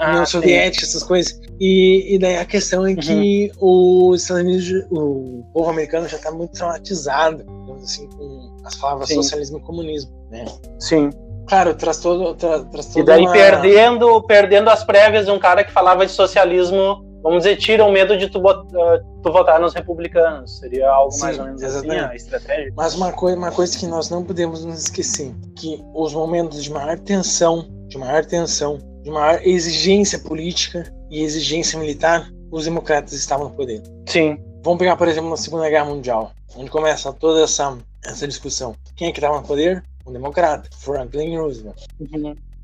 União Ah, sim. Soviética, essas coisas. E, e daí a questão é que Uhum. os Estados Unidos, o povo americano já está muito traumatizado, digamos assim, com as palavras Sim. socialismo e comunismo, né? Sim. Claro, traz todo, tra, traz E toda daí uma... perdendo, perdendo as prévias, um cara que falava de socialismo, vamos dizer, tira o medo de tu, ah, tu votar nos republicanos. Seria algo Sim, mais ou menos assim, exatamente. a estratégia. Mas uma coisa, uma coisa que nós não podemos nos esquecer, que os momentos de maior tensão, de maior tensão, de maior exigência política e exigência militar, os democratas estavam no poder. Sim. Vamos pegar, por exemplo, na Segunda Guerra Mundial, onde começa toda essa, essa discussão. Quem é que estava no poder? Um democrata, Franklin Roosevelt.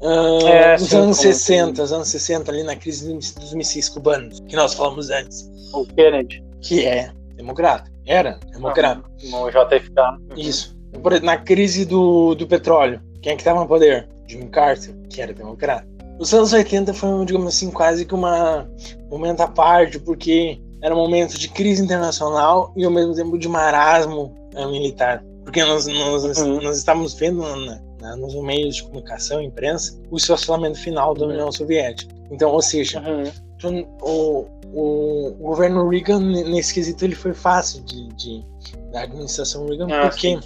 Ah, É, nos anos como- 60, os anos 60, ali na crise dos mísseis cubanos, que nós falamos antes, O Kennedy. que é democrata. Era democrata. O JFK. Isso. Por exemplo, na crise do, do petróleo, quem é que estava no poder? Jimmy Carter, que era democrata. Os anos 80 foi, digamos assim, quase que uma um momento à parte, porque era um momento de crise internacional e ao mesmo tempo de marasmo eh, militar. Porque nós, nós, Uhum. nós estávamos vendo na- na- nos meios de comunicação, imprensa, o esfacelamento final da União Soviética. Então, ou seja, Uhum. o, o, governo Reagan, nesse quesito, ele foi fácil de, de- da administração Reagan, Ah, porque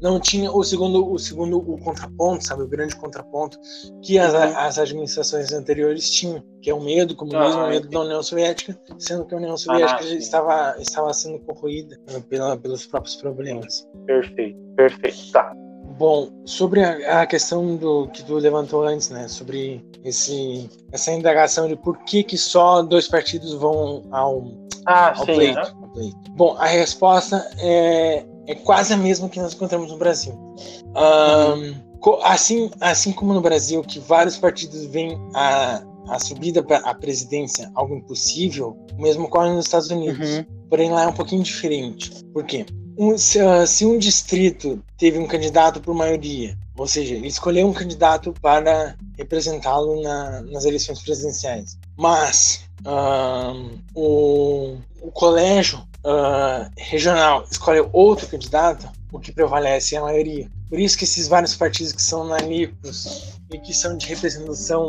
não tinha o segundo, o segundo, o contraponto, sabe, o grande contraponto que as, Uhum. as administrações anteriores tinham, que é o medo do comunismo, Ah, o medo da União Soviética, sendo que a União Soviética sim. estava, estava sendo corroída eh, pela, pelos próprios problemas. Perfeito, perfeito. Tá. Bom, sobre a, a questão do que tu levantou antes, né, sobre esse, essa indagação de por que, que só dois partidos vão ao, Ah, ao sim. pleito, né? ao pleito. Bom, a resposta é, é quase a mesma que nós encontramos no Brasil. Co- assim, assim como no Brasil, que vários partidos veem a, a subida para a presidência algo impossível, o mesmo ocorre nos Estados Unidos. Uhum. Porém, lá é um pouquinho diferente. Por quê? Um- se, ah, se um distrito teve um candidato por maioria, ou seja, ele escolheu um candidato para representá-lo na- nas eleições presidenciais, mas ahn, o, o colégio ah, regional escolhe outro candidato, o que prevalece é a maioria. Por isso que esses vários partidos que são nanicos e que são de representação,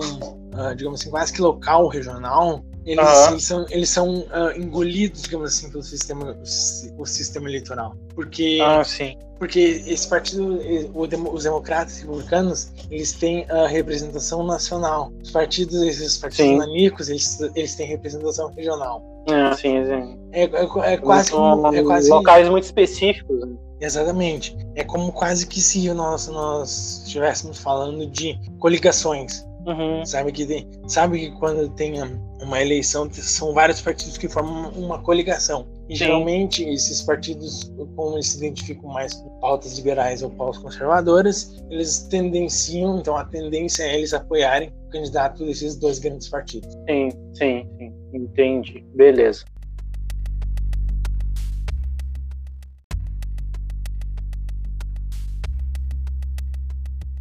ah, digamos assim, quase que local, regional, eles, Aham. eles são, eles são ah, engolidos, digamos assim, pelo sistema, o, si- o sistema eleitoral. Porque, Ah, sim. porque esse partido, o os democratas e republicanos, eles têm a representação nacional. Os partidos, esses partidos Sim. nanicos, eles, eles têm representação regional. Ah, sim, sim. É, é, é quase São como, é quase locais muito específicos. né? Exatamente. É como quase que se nós, nós estivéssemos falando de coligações. Uhum. Sabe que, tem, sabe que quando tem um, uma eleição, são vários partidos que formam uma coligação. E Sim. geralmente esses partidos, como eles se identificam mais com pautas liberais ou pautas conservadoras, eles tendenciam, então a tendência é eles apoiarem o candidato desses dois grandes partidos. Sim, sim, sim. Entendi. Beleza.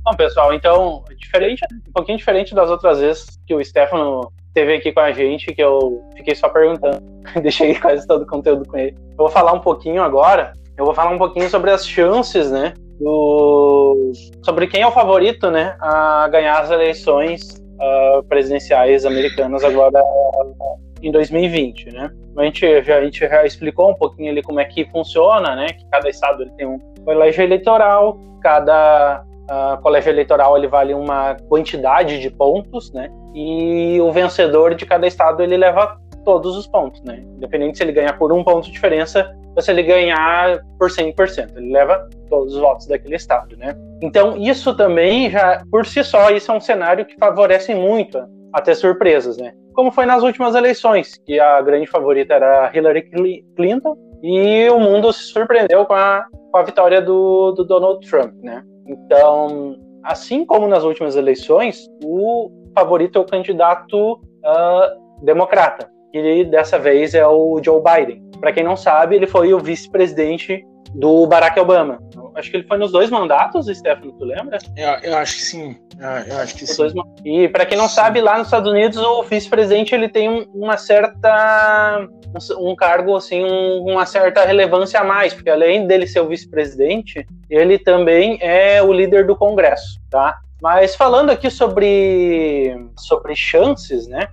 Bom, pessoal, então, diferente, um pouquinho diferente das outras vezes que o Stefano esteve aqui com a gente, que eu fiquei só perguntando, deixei quase todo o conteúdo com ele. Eu vou falar um pouquinho agora, eu vou falar um pouquinho sobre as chances, né, do... sobre quem é o favorito, né, a ganhar as eleições ah, presidenciais americanas agora em 2020, né? A gente, já, a gente já explicou um pouquinho ali como é que funciona, né? Que cada estado ele tem um colégio eleitoral, cada ah, colégio eleitoral ele vale uma quantidade de pontos, né? E o vencedor de cada estado ele leva todos os pontos, né? Independente se ele ganhar por um ponto de diferença ou se ele ganhar por 100%, ele leva todos os votos daquele estado, né? Então isso também já por si só isso é um cenário que favorece muito a ter surpresas, né? Como foi nas últimas eleições, que a grande favorita era Hillary Cli- Clinton e o mundo se surpreendeu com a, com a vitória do, do Donald Trump, né? Então, assim como nas últimas eleições, o favorito é o candidato ah, democrata. que dessa vez é o Joe Biden. Para quem não sabe, ele foi o vice-presidente do Barack Obama. Acho que ele foi nos dois mandatos, Stefano, tu lembra? Eu, eu acho que sim. Eu, eu acho que sim. e para quem não sabe, lá nos Estados Unidos o vice-presidente ele tem um- uma certa um cargo assim, um- uma certa relevância a mais, porque além dele ser o vice-presidente, ele também é o líder do Congresso, tá? Mas falando aqui sobre sobre chances, né?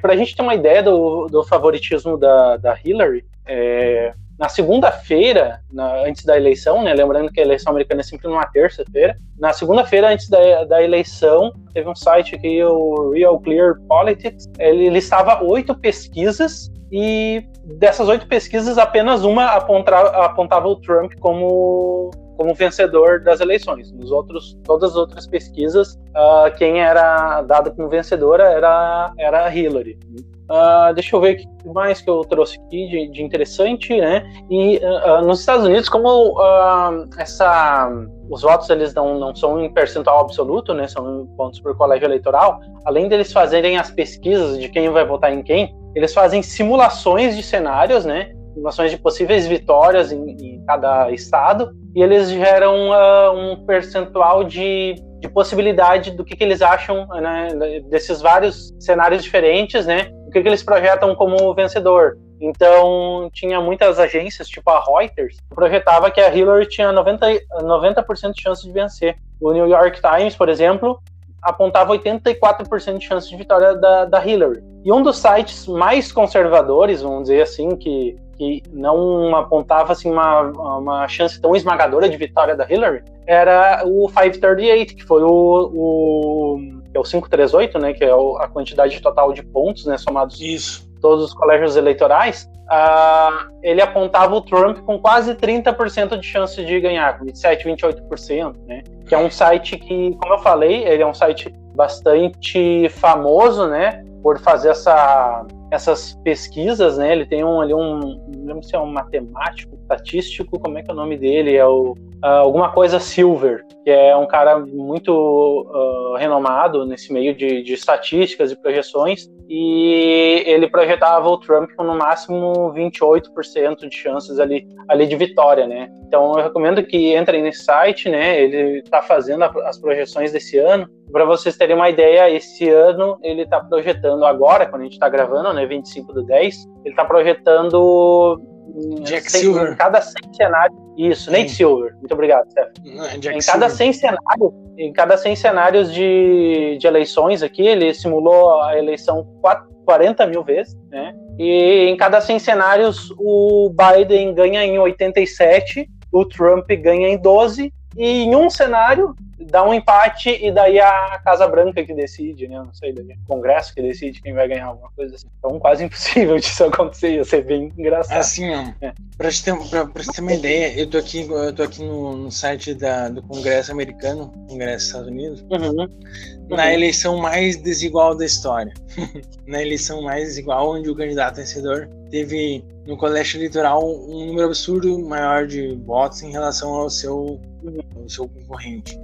Para a gente ter uma ideia do, do favoritismo da, da Hillary, é, na segunda-feira, antes da eleição, né, lembrando que a eleição americana é sempre numa terça-feira, na segunda-feira antes da, da eleição, teve um site aqui, o Real Clear Politics, ele listava oito pesquisas e dessas oito pesquisas, apenas uma apontava, apontava o Trump como como vencedor das eleições. Nos outros, todas as outras pesquisas, ah, quem era dado como vencedora era era Hillary. Ah, deixa eu ver o que mais que eu trouxe aqui de, de interessante, né? E ah, nos Estados Unidos, como essa, os votos eles não, não são em percentual absoluto, né? São pontos por colégio eleitoral. Além deles fazerem as pesquisas de quem vai votar em quem, eles fazem simulações de cenários, né? Simulações de possíveis vitórias em, em cada estado e eles geram ah, um percentual de de possibilidade do que, que eles acham né, desses vários cenários diferentes, né? O que, que eles projetam como vencedor. Então, tinha muitas agências, tipo a Reuters, que projetava que a Hillary tinha 90%, 90 de chance de vencer. O New York Times, por exemplo, apontava 84% de chance de vitória da, da Hillary. E um dos sites mais conservadores, vamos dizer assim, que, que não apontava assim, uma, uma chance tão esmagadora de vitória da Hillary, era o 538, que foi o, o é o 538, né, que é a quantidade total de pontos, né, somados Isso. todos os colégios eleitorais, ah, ele apontava o Trump com quase 30% de chance de ganhar, com 27, 28%, né? Que é um site que, como eu falei, ele é um site bastante famoso, né? Por fazer essa, essas pesquisas, né? Ele tem um ali um, não lembro se é um matemático, estatístico, como é que é o nome dele? É o ah, alguma coisa Silver, que é um cara muito ah, renomado nesse meio de, de estatísticas e projeções, e ele projetava o Trump com no máximo 28% de chances ali, ali de vitória, né? Então eu recomendo que entrem nesse site, né? Ele está fazendo a- as projeções desse ano. Para vocês terem uma ideia, esse ano ele está projetando agora, quando a gente está gravando, né? 25 do 10, ele está projetando em Jack Silver. em cada 100 cenários. Isso, Nate Sim. Silver. Muito obrigado, Steph é Jack em cada Silver. 100 cenários, em cada 100 cenários de, de eleições aqui, ele simulou a eleição quat- 40 mil vezes, né? E em cada 100 cenários, o Biden ganha em 87, o Trump ganha em 12, e em um cenário dá um empate e daí a Casa Branca que decide, né? Não sei, daí o Congresso que decide quem vai ganhar alguma coisa assim. Então quase impossível disso acontecer, ia ser bem engraçado. Assim, ó, É. pra, te ter, pra, pra te ter uma ideia, eu tô aqui, eu tô aqui no, no site da, do Congresso americano, Congresso dos Estados Unidos, Uhum. na Uhum. eleição mais desigual da história. na eleição mais desigual, onde o candidato vencedor teve no colégio eleitoral um número absurdo maior de votos em relação ao seu, ao seu concorrente.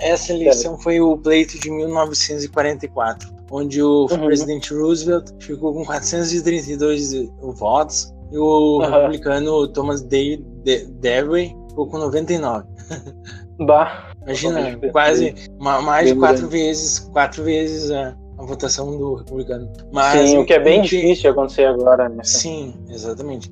Essa eleição foi o pleito de 1944, onde o Uhum. presidente Roosevelt ficou com 432 votos e o Uhum. republicano Thomas Day, De, Dewey ficou com 99. Bah. Imagina, quase ma- mais de quatro vezes, quatro vezes a, a votação do republicano. Mas Sim, o que é bem que- difícil acontecer agora, né? Sim, exatamente.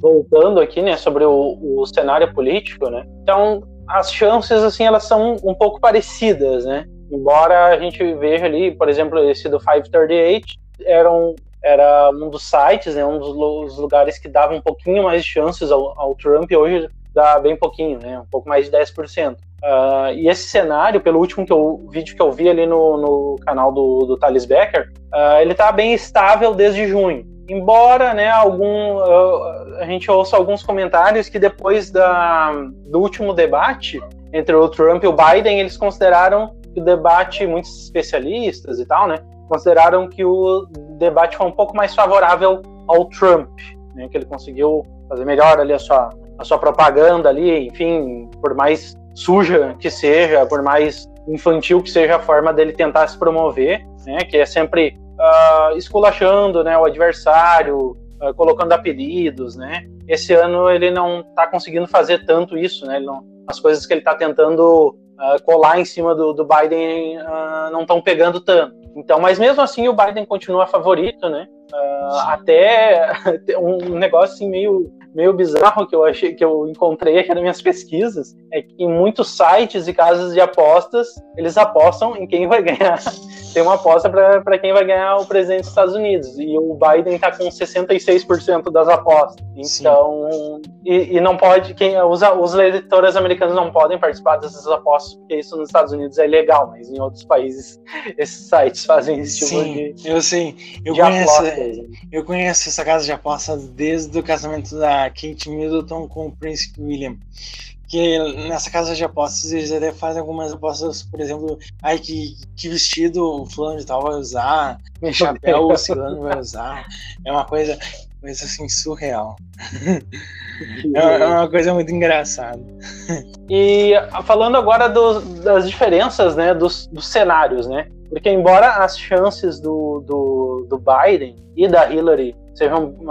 Voltando aqui, né, sobre o, o cenário político, né? Então, as chances, assim, elas são um pouco parecidas, né? Embora a gente veja ali, por exemplo, esse do 538 era um, era um dos sites, né, um dos lu- os lugares que dava um pouquinho mais de chances ao, ao Trump, e hoje dá bem pouquinho, né? Um pouco mais de 10%. Ah, e esse cenário, pelo último que eu, vídeo que eu vi ali no, no canal do, do Thales Becker, ah, ele está bem estável desde junho. Embora, né, algum, ah, a gente ouça alguns comentários que depois da, do último debate entre o Trump e o Biden, eles consideraram que o debate, muitos especialistas e tal, né, consideraram que o debate foi um pouco mais favorável ao Trump, né, que ele conseguiu fazer melhor ali a sua, a sua propaganda ali, enfim, por mais suja que seja, por mais infantil que seja a forma dele tentar se promover, né, que é sempre uh, esculachando né, o adversário, uh, colocando apelidos, né? Esse ano ele não está conseguindo fazer tanto isso, né? Não, as coisas que ele está tentando uh, colar em cima do, do Biden não estão pegando tanto. Então, mas mesmo assim o Biden continua favorito, né? até um negócio assim meio meio bizarro que eu achei que eu encontrei aqui nas minhas pesquisas é que em muitos sites e casas de apostas eles apostam em quem vai ganhar. Tem uma aposta para quem vai ganhar o presidente dos Estados Unidos e o Biden está com 66% das apostas. Então, e, e, não pode quem os, os eleitores americanos não podem participar dessas apostas porque isso nos Estados Unidos é legal, mas em outros países esses sites fazem esse tipo sim, de eu sim, eu conheço, eu conheço essa casa de apostas desde o casamento da Kate Middleton com o Príncipe William. Que nessa casa de apostas eles até fazem algumas apostas, por exemplo, ai, que, que vestido o fulano de tal vai usar, que chapéu o cigano vai usar. É uma coisa, coisa assim surreal. é uma coisa muito engraçada. E falando agora do, das diferenças né, dos, dos cenários, né? Porque embora as chances do, do, do Biden e da Hillary sejam, uh,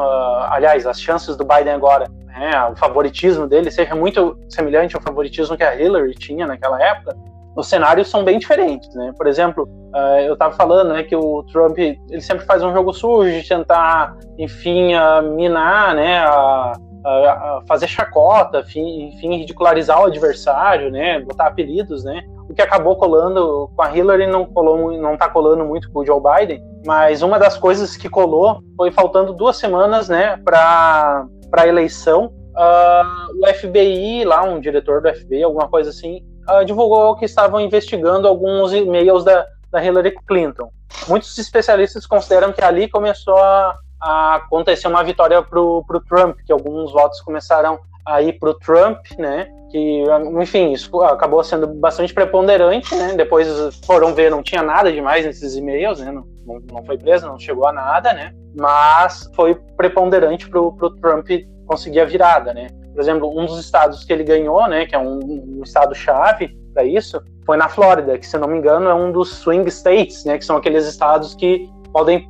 aliás, as chances do Biden agora, né, o favoritismo dele seja muito semelhante ao favoritismo que a Hillary tinha naquela época, os cenários são bem diferentes, né? Por exemplo, uh, eu estava falando, né, que o Trump ele sempre faz um jogo sujo de tentar, enfim, uh, minar, né, a, a, fazer chacota, enfim, ridicularizar o adversário, né, botar apelidos, né? O que acabou colando com a Hillary não colou, não está colando muito com o Joe Biden, mas uma das coisas que colou foi faltando duas semanas, né, para para eleição, uh, o FBI lá, um diretor do FBI, alguma coisa assim, uh, divulgou que estavam investigando alguns e-mails da, da Hillary Clinton. Muitos especialistas consideram que ali começou a, a acontecer uma vitória para o Trump, que alguns votos começaram a ir para o Trump, né? Que, enfim, isso acabou sendo bastante preponderante, né? Depois foram ver, não tinha nada demais nesses e-mails, né? Não, não foi preso, não chegou a nada, né? Mas foi preponderante para o Trump conseguir a virada, né? Por exemplo, um dos estados que ele ganhou, né? Que é um, um estado-chave para isso, foi na Flórida, que se não me engano é um dos swing states, né? Que são aqueles estados que podem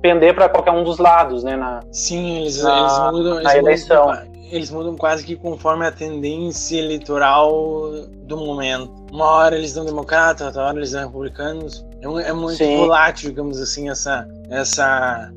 pender para qualquer um dos lados, né? Na, Sim, eles, na, eles mudam. Eles na eleição. Mudam, eles mudam quase que conforme a tendência eleitoral do momento. Uma hora eles dão democrata, outra hora eles dão republicanos. É, é muito Sim. volátil, digamos assim, essa, essa,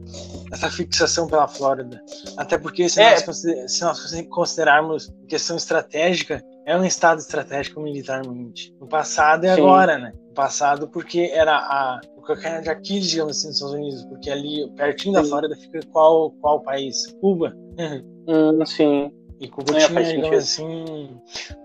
essa fixação pela Flórida. Até porque se, é. nós, se nós considerarmos questão estratégica, é um estado estratégico militarmente. No passado e Sim. agora, né? No passado porque era a, o calcanhar de Aquiles, digamos assim, dos Estados Unidos, porque ali, pertinho Sim. da Flórida, fica qual, qual país? Cuba. Hum, sim. E Cuba é, digamos assim,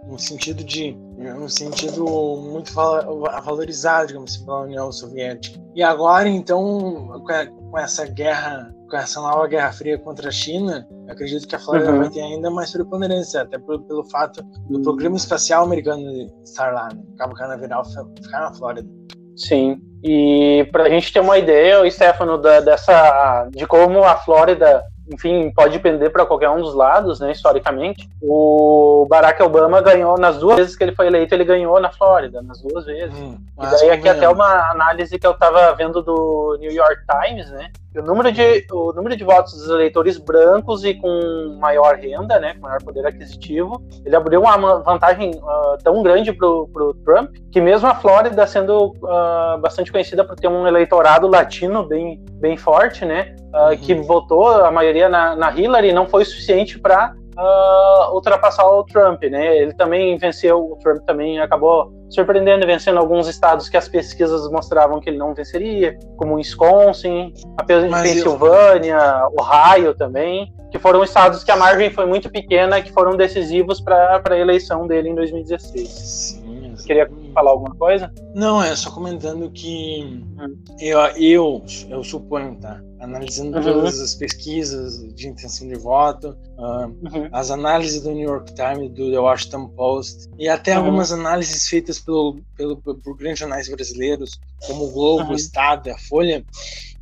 um sentido de. um sentido muito valorizado, digamos assim, pela União Soviética. E agora, então, com essa guerra, com essa nova Guerra Fria contra a China, acredito que a Flórida uhum. vai ter ainda mais preponderância, até pelo, pelo fato do programa espacial americano estar lá, né? Cabo Canaveral ficar na Flórida. Sim. E para a gente ter uma ideia, Stefano, da, dessa, de como a Flórida enfim, pode pender para qualquer um dos lados, né, historicamente. O Barack Obama ganhou, nas duas vezes que ele foi eleito, ele ganhou na Flórida, nas duas vezes. Hum, e daí aqui até uma análise que eu estava vendo do New York Times, né, o número de, o número de votos dos eleitores brancos e com maior renda, né, com maior poder aquisitivo, ele abriu uma vantagem uh, tão grande para o Trump, que mesmo a Flórida sendo uh, bastante conhecida por ter um eleitorado latino bem, bem forte, né, uh, uhum. que votou a maioria na, na Hillary, não foi suficiente para uh, ultrapassar o Trump, né? Ele também venceu, o Trump também acabou surpreendendo, vencendo alguns estados que as pesquisas mostravam que ele não venceria, como Wisconsin, a Pensilvânia, eu... Ohio também, que foram estados que a margem foi muito pequena, que foram decisivos para a eleição dele em 2016. Sim, queria falar alguma coisa? Não, é só comentando que hum. eu, eu, eu suponho, tá? Analisando uhum. todas as pesquisas de intenção de voto, uh, uhum. as análises do New York Times, do The Washington Post, e até uhum. algumas análises feitas pelo, pelo, por grandes jornais brasileiros, como o Globo, o uhum. Estado, a Folha,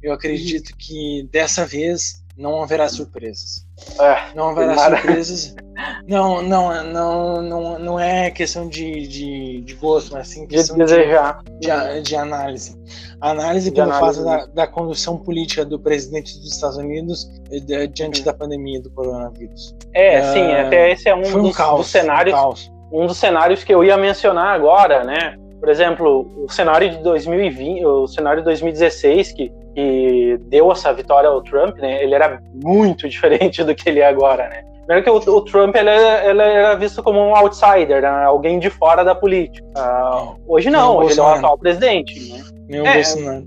eu acredito que dessa vez não haverá surpresas. É, não haverá surpresas, Não, não, não, não, não é questão de, de, de gosto, mas sim questão de desejar. De, de análise. A análise pelo fato da, da condução política do presidente dos Estados Unidos de, diante da pandemia do coronavírus. É, uh, sim, até esse é um, um dos, caos, dos, cenários. Um, um dos cenários que eu ia mencionar agora, né? Por exemplo, o cenário de 2020, o cenário de 2016, que, que deu essa vitória ao Trump, né? Ele era muito diferente do que ele é agora, né? Primeiro que o, o Trump ele, ele era visto como um outsider, né? alguém de fora da política. Uh, hoje não, hoje ele é o atual presidente. Né? Meio é, Bolsonaro.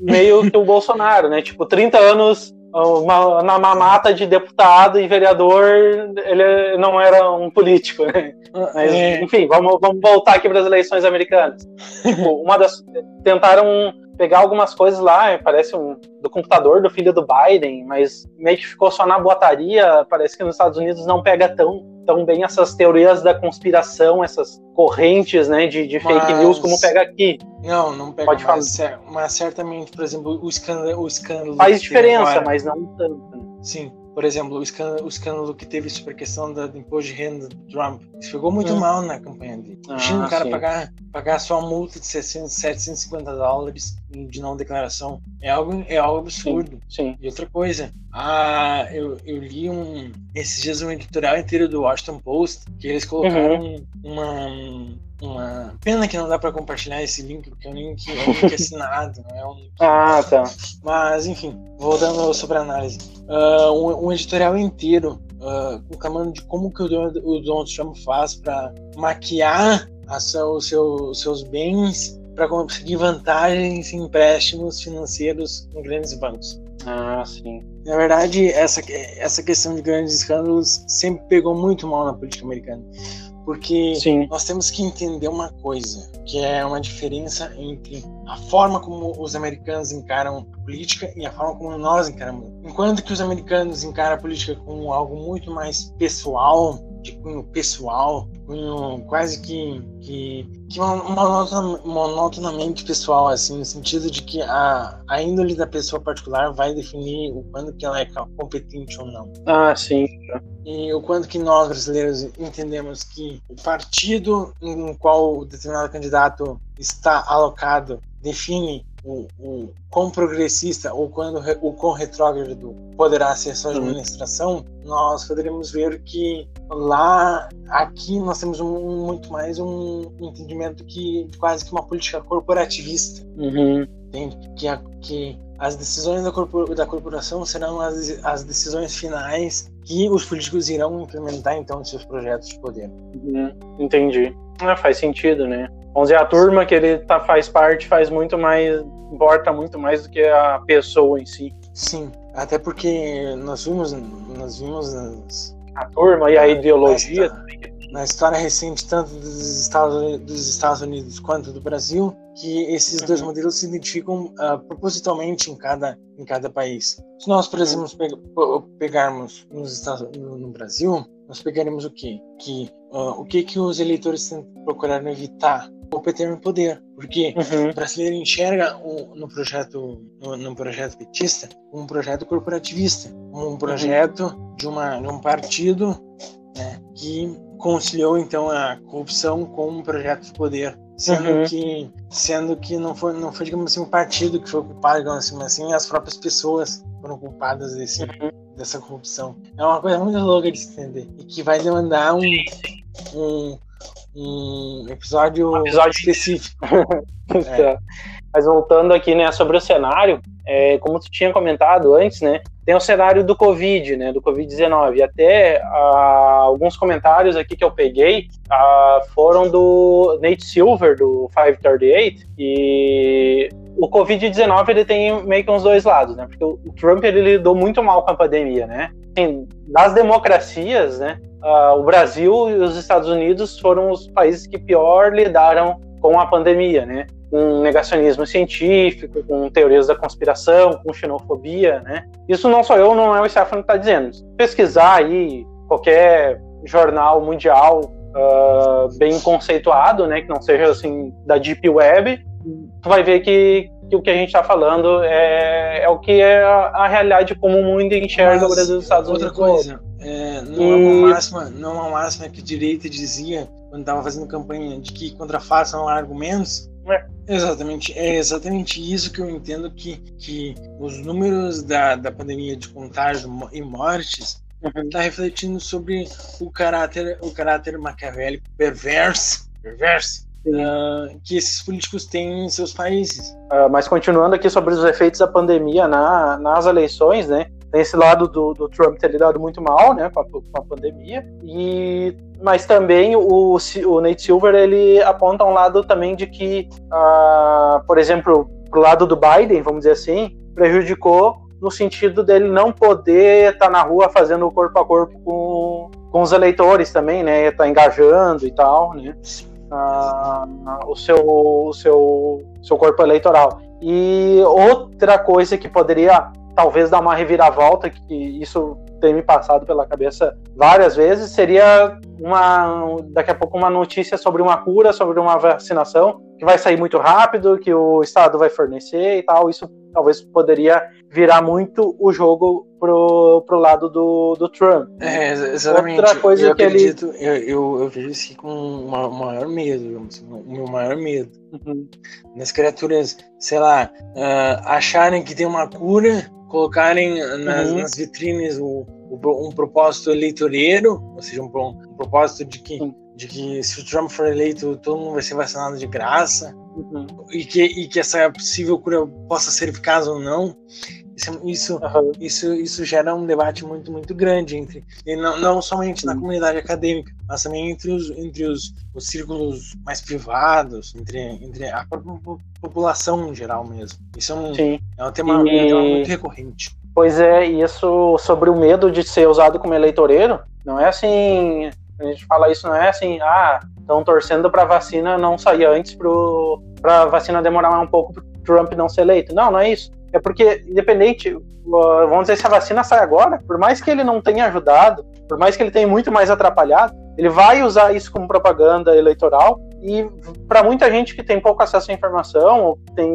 Meio que o Bolsonaro, né? Tipo, 30 anos uma, na mamata de deputado e vereador, ele não era um político, né? Mas, é. enfim, vamos, vamos voltar aqui para as eleições americanas. tipo, uma das. Tentaram pegar algumas coisas lá, parece um do computador do filho do Biden, mas meio que ficou só na boataria. Parece que nos Estados Unidos não pega tão, tão bem essas teorias da conspiração, essas correntes né, de, de fake mas... news como pega aqui. Não, não pega. Pode mas, falar. mas certamente, por exemplo, o escândalo. O escândalo Faz diferença, agora... mas não tanto. Né? Sim. Por exemplo, o escândalo, o escândalo, que teve sobre a questão da, do imposto de renda do Trump. Isso pegou muito hum. mal na campanha dele. Ah, Imagina o cara pagar, pagar só uma multa de 600, 750 dólares de não declaração. É algo, é algo absurdo. Sim, sim. E outra coisa, ah, eu, eu li um, esses dias um editorial inteiro do Washington Post que eles colocaram uhum. uma uma pena que não dá para compartilhar esse link porque é um link, é um link assinado, não é um link... Ah, tá. Mas enfim, voltando sobre a análise, uh, um, um, editorial inteiro uh, reclamando de como que o Donald, o Donald Trump faz para maquiar a seu, seu, seus bens para conseguir vantagens em empréstimos financeiros em grandes bancos. Ah, sim. Na verdade, essa, essa questão de grandes escândalos sempre pegou muito mal na política americana. Porque Sim. nós temos que entender uma coisa, que é uma diferença entre a forma como os americanos encaram a política e a forma como nós encaramos. Enquanto que os americanos encaram a política como algo muito mais pessoal, de cunho pessoal, cunho quase que, que, que monotonamente pessoal, assim, no sentido de que a, a índole da pessoa particular vai definir o quanto que ela é competente ou não. Ah, sim. E o quanto que nós, brasileiros, entendemos que o partido em qual determinado candidato está alocado define o, o quão progressista ou quando o quão retrógrado poderá ser sua uhum. administração, nós poderíamos ver que lá, aqui nós temos um, muito mais um entendimento que quase que uma política corporativista, uhum. Que, a, que as decisões da, corpor, da corporação serão as, as decisões finais que os políticos irão implementar então em seus projetos de poder. Uhum. Entendi. Ah, faz sentido, né? Vamos dizer, a turma que ele tá, faz parte faz muito mais, importa muito mais do que a pessoa em si. Sim, até porque nós vimos, nós vimos nas, a turma e a ideologia na, na história recente tanto dos Estados, dos Estados Unidos quanto do Brasil que esses dois uhum. modelos se identificam uh, propositalmente em cada em cada país. Se nós, por exemplo, pegarmos nos Estados, no, no Brasil, nós pegaremos o quê? Que uh, o que que os eleitores procuraram evitar o PT no poder, porque uhum. o brasileiro enxerga o, no projeto no, no, projeto petista um projeto corporativista, um projeto uhum. de uma de um partido né, que conciliou então a corrupção com um projeto de poder, sendo uhum. que sendo que não foi não foi digamos assim um partido que foi culpado, digamos assim, assim as próprias pessoas foram culpadas desse uhum. Dessa corrupção. É uma coisa muito louca de se entender e que vai demandar um, um um episódio, um episódio específico. é. Mas voltando aqui, né, sobre o cenário, é, como tu tinha comentado antes, né, tem o cenário do Covid, né, do Covid-19. Até ah, alguns comentários aqui que eu peguei ah, foram do Nate Silver, do 538, e o Covid-19 ele tem meio que uns dois lados, né, porque o Trump ele lidou muito mal com a pandemia, né. Assim, das democracias, né, uh, o Brasil e os Estados Unidos foram os países que pior lidaram com a pandemia, né? Com negacionismo científico, com teorias da conspiração, com xenofobia, né? Isso não sou eu, não é o Stefano que está dizendo. Pesquisar aí qualquer jornal mundial uh, bem conceituado, né? Que não seja assim da deep web, tu vai ver que, que o que a gente está falando é, é o que é a, a, realidade como o mundo enxerga Mas, o Brasil e os Estados outra Unidos. Outra coisa, É, não, é uma máxima, não é uma máxima que a direita dizia quando estava fazendo campanha de que contra fatos não há argumentos. É. Exatamente, é exatamente isso que eu entendo que, que os números da, da pandemia de contágio e mortes está uhum. refletindo sobre o caráter, o caráter maquiavélico perverso, perverso uh, que esses políticos têm em seus países. Uh, mas continuando aqui sobre os efeitos da pandemia na, nas eleições, né? Tem esse lado do, do Trump ter lidado muito mal, né, com a, com a pandemia, e mas também o, o Nate Silver ele aponta um lado também de que, uh, por exemplo, pro lado do Biden, vamos dizer assim, prejudicou no sentido dele não poder estar tá na rua fazendo corpo a corpo com, com os eleitores também, né, tá engajando e tal, né, uh, o seu o seu seu corpo eleitoral. E outra coisa que poderia talvez dar uma reviravolta, que isso tem me passado pela cabeça várias vezes, seria uma daqui a pouco uma notícia sobre uma cura, sobre uma vacinação que vai sair muito rápido, que o Estado vai fornecer e tal. Isso talvez poderia virar muito o jogo pro, pro lado do, do Trump. É, exatamente. Outra coisa eu que acredito, ele... eu, eu, eu vejo isso com o maior medo, o meu maior medo. Uhum. Nas criaturas, sei lá, uh, acharem que tem uma cura colocarem nas, uhum. nas vitrines o, o, um propósito eleitoreiro, ou seja, um, um propósito de que, de que se o Trump for eleito, todo mundo vai ser vacinado de graça, uhum. e, que, e que essa possível cura possa ser eficaz ou não. Isso, isso, uhum. isso, isso gera um debate muito, muito grande entre, e não, não somente na comunidade acadêmica, mas também entre os, entre os, os círculos mais privados, entre, entre a população em geral mesmo. Isso é um, Sim. é um, tema, e... um tema muito recorrente. Pois é, isso sobre o medo de ser usado como eleitoreiro, não é assim. A gente fala isso, não é assim, ah, estão torcendo para a vacina não sair antes, para a vacina demorar um pouco para Trump não ser eleito. Não, não é isso é porque, independente, vamos dizer, se a vacina sai agora, por mais que ele não tenha ajudado, por mais que ele tenha muito mais atrapalhado, ele vai usar isso como propaganda eleitoral e para muita gente que tem pouco acesso à informação ou tem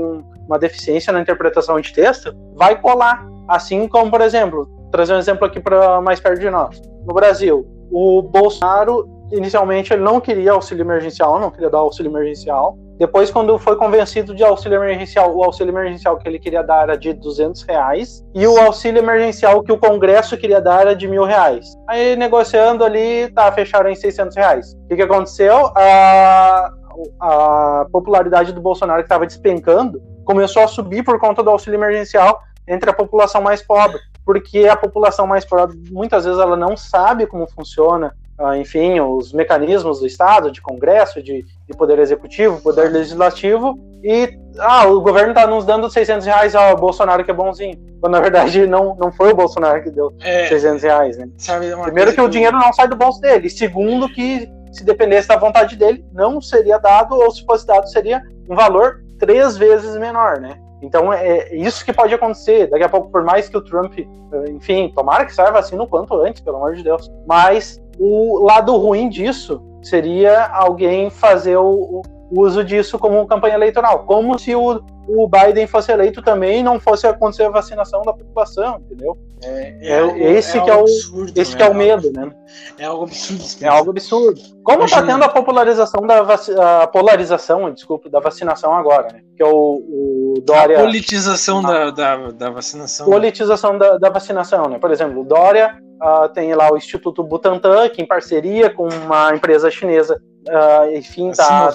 uma deficiência na interpretação de texto, vai colar. Assim como, por exemplo, trazer um exemplo aqui para mais perto de nós. No Brasil, o Bolsonaro inicialmente ele não queria auxílio emergencial, não queria dar auxílio emergencial. Depois, quando foi convencido de auxílio emergencial, o auxílio emergencial que ele queria dar era de 200 reais e o auxílio emergencial que o Congresso queria dar era de mil reais. Aí, negociando ali, tá, fecharam em 600 reais. O que, que aconteceu? A, a popularidade do Bolsonaro, que estava despencando, começou a subir por conta do auxílio emergencial entre a população mais pobre porque a população mais pobre muitas vezes ela não sabe como funciona enfim, os mecanismos do Estado, de Congresso, de, de Poder Executivo, Poder Legislativo, e ah, o governo está nos dando 600 reais ao Bolsonaro que é bonzinho. Quando na verdade não, não foi o Bolsonaro que deu é, 600 reais, né? Primeiro que o dinheiro não sai do bolso dele, segundo que se dependesse da vontade dele, não seria dado, ou se fosse dado, seria um valor três vezes menor, né? Então é isso que pode acontecer. Daqui a pouco, por mais que o Trump, enfim, tomara que saia vacina o quanto antes, pelo amor de Deus. Mas o lado ruim disso seria alguém fazer o, uso disso como campanha eleitoral, como se o, o Biden fosse eleito também e não fosse acontecer a vacinação da população, entendeu? É, é, é algo, esse é que é o absurdo, esse né? que é o medo, né? É algo absurdo. É algo absurdo. Como está tendo a popularização da a polarização, desculpe, da vacinação agora, né? Que é o, o Dória. A politização a, da, da, da, vacinação. Politização da, da vacinação, né? Por exemplo, o Dória Uh, tem lá o Instituto Butantan, que em parceria com uma empresa chinesa, uh, enfim, está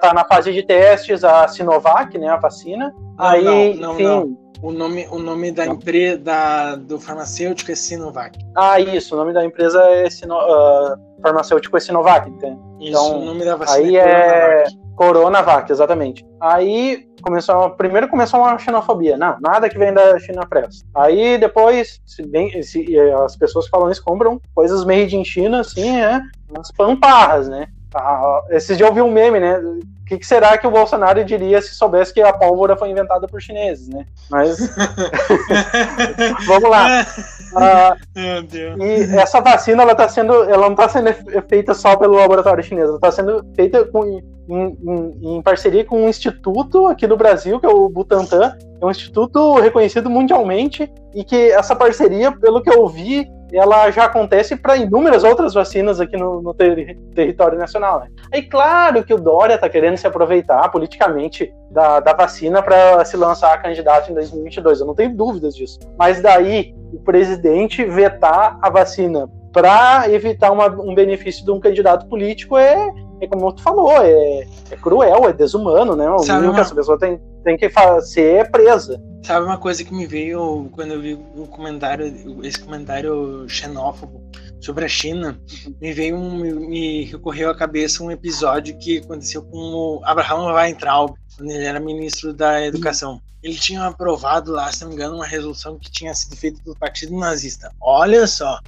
tá na fase de testes, a Sinovac, né, a vacina. Não, Aí, não, não, enfim. O nome, o nome da empresa da, do farmacêutico é Sinovac. Ah, isso, o nome da empresa é Sino, uh, farmacêutico é Sinovac. Então, isso, o nome da vacina aí é, é Coronavac, exatamente. Aí começou, primeiro começou uma xenofobia. Não, nada que vem da China presta. Aí depois, se bem, se, as pessoas que falam isso compram coisas made in China, assim, né? Umas pamparras, né? Ah, esses dias eu vi um meme, né? O que, que, será que o Bolsonaro diria se soubesse que a pólvora foi inventada por chineses, né? Mas. Vamos lá. Ah, e essa vacina, ela tá sendo. Ela não está sendo feita só pelo laboratório chinês, ela está sendo feita com, em, em, em, parceria com um instituto aqui no Brasil, que é o Butantan. É um instituto reconhecido mundialmente e que essa parceria, pelo que eu vi, ela já acontece para inúmeras outras vacinas aqui no, no ter, território nacional. Né? Aí, claro que o Dória está querendo se aproveitar politicamente da, da vacina para se lançar candidato em 2022, eu não tenho dúvidas disso. Mas daí, o presidente vetar a vacina para evitar uma, um benefício de um candidato político é, é como tu falou, é, é cruel, é desumano, né? O mínimo que essa pessoa tem, tem que ser presa. Sabe uma coisa que me veio quando eu vi o comentário, esse comentário xenófobo sobre a China, me veio um, me recorreu à cabeça um episódio que aconteceu com o Abraham Weintraub, quando ele era ministro da Educação. Ele tinha aprovado lá, se não me engano, uma resolução que tinha sido feita pelo Partido Nazista. Olha só,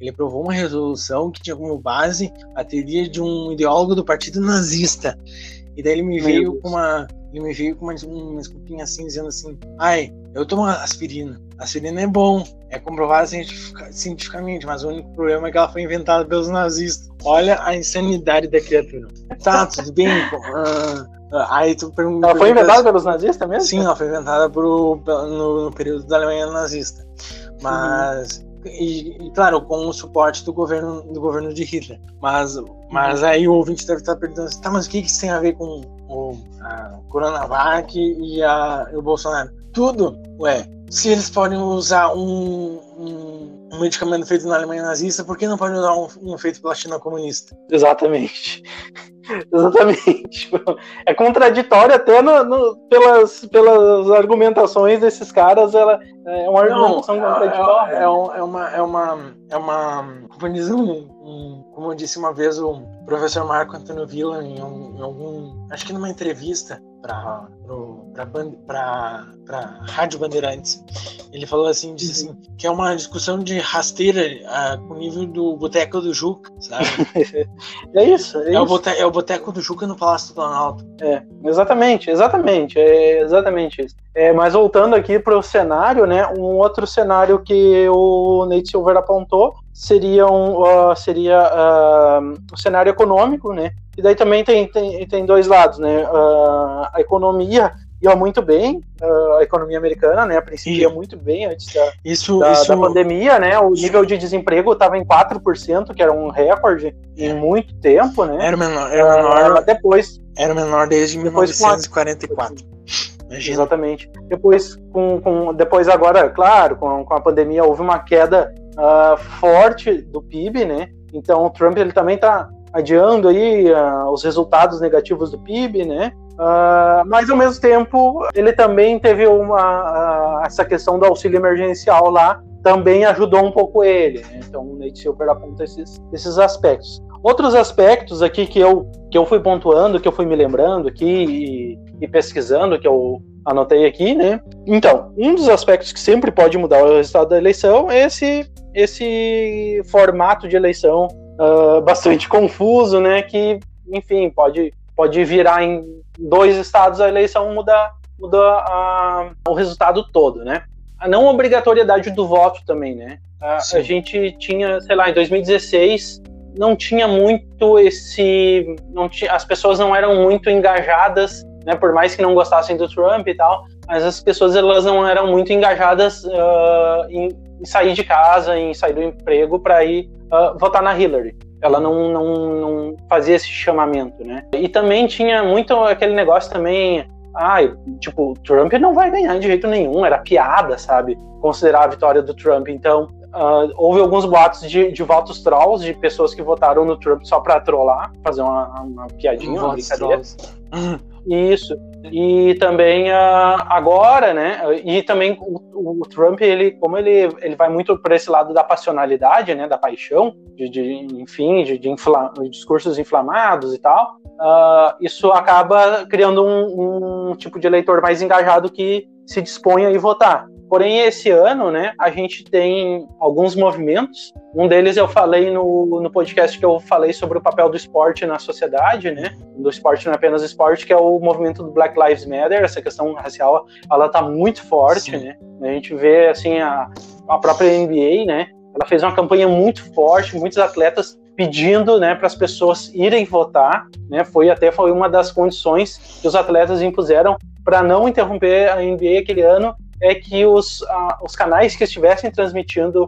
ele aprovou uma resolução que tinha como base a teoria de um ideólogo do Partido Nazista. E daí ele me veio com uma ele me veio com uma, uma desculpinha assim, dizendo assim: ai, eu tomo aspirina. Aspirina é bom, é comprovado cientificamente, mas o único problema é que ela foi inventada pelos nazistas. Olha a insanidade da criatura. Tá, tudo bem. Uh, aí tu pergunta. Ela foi inventada pelos nazistas mesmo? Sim, ela foi inventada pro, no, no período da Alemanha nazista. Mas. Uhum. E, e, claro, com o suporte do governo do governo de Hitler. Mas, mas uhum. aí o ouvinte deve estar perguntando, tá, mas o que, que isso tem a ver com o a Coronavac e, a, e o Bolsonaro? Tudo, ué. Se eles podem usar um, um, medicamento feito na Alemanha nazista, por que não podem usar um, um feito pela China comunista? Exatamente. Exatamente. É contraditório até no, no, pelas, pelas argumentações desses caras. Ela, é uma argumentação não, é, contraditória. É, é, é, uma, é uma. É uma. Como diz um, um, como eu disse uma vez o professor Marco Antônio Villa em, um, em algum. Acho que numa entrevista para para Rádio Bandeirantes. Ele falou assim, disse assim, que é uma discussão de rasteira uh, com o nível do Boteco do Juca, sabe? é isso. É, é, isso. O boteco, é o Boteco do Juca no Palácio do Planalto. É, exatamente, exatamente, é exatamente isso. É, mas voltando aqui para o cenário, né, um outro cenário que o Nate Silver apontou seria, um, uh, seria uh, o cenário econômico, né, e daí também tem, tem, tem dois lados, né? Uh, a economia ia muito bem, uh, a economia americana, né? A princípio ia muito bem antes da, isso, da, isso... da pandemia, né? O nível de desemprego estava em 4%, que era um recorde em é. muito tempo, né? Era menor, era menor uh, depois. Era menor desde depois 1944. Imagina. Exatamente. Depois, com, com, depois agora, claro, com, com a pandemia houve uma queda uh, forte do PIB, né? Então o Trump ele também está adiando aí uh, os resultados negativos do PIB, né? Uh, mas ao mesmo tempo ele também teve uma uh, essa questão do auxílio emergencial lá também ajudou um pouco ele. Né? Então o Nate Silver aponta esses, esses aspectos. Outros aspectos aqui que eu, que eu fui pontuando, que eu fui me lembrando aqui e, e pesquisando, que eu anotei aqui, né? Então, um dos aspectos que sempre pode mudar o resultado da eleição é esse, esse formato de eleição uh, bastante confuso, né? Que, enfim, pode, pode virar em dois estados a eleição muda, muda a, o resultado todo, né? A não obrigatoriedade do voto também, né? A, a gente tinha, sei lá, em 2016 não tinha muito esse, não tinha, as pessoas não eram muito engajadas, né? Por mais que não gostassem do Trump e tal, mas as pessoas elas não eram muito engajadas uh, em, em, sair de casa, em sair do emprego para ir uh, votar na Hillary. Ela não, não, não fazia esse chamamento, né? E também tinha muito aquele negócio também ai, ah, tipo, Trump não vai ganhar de jeito nenhum, era piada, sabe? Considerar a vitória do Trump. Então, uh, houve alguns boatos de, de votos trolls, de pessoas que votaram no Trump só pra trollar, fazer uma, uma piadinha, uma brincadeira. Isso. E também uh, agora, né? E também o, o, Trump, ele, como ele, ele vai muito para esse lado da passionalidade, né? Da paixão, de, de enfim, de, de infla, discursos inflamados e tal. Uh, isso acaba criando um, um tipo de eleitor mais engajado que se dispõe a ir votar. Porém, esse ano, né, a gente tem alguns movimentos. Um deles eu falei no, no podcast que eu falei sobre o papel do esporte na sociedade, né? Do esporte não é apenas esporte, que é o movimento do Black Lives Matter. Essa questão racial, ela tá muito forte, Sim. né? A gente vê, assim, a, a própria NBA, né? Ela fez uma campanha muito forte, muitos atletas pedindo né, para as pessoas irem votar. Né, foi até foi uma das condições que os atletas impuseram para não interromper a NBA aquele ano é que os, os canais que estivessem transmitindo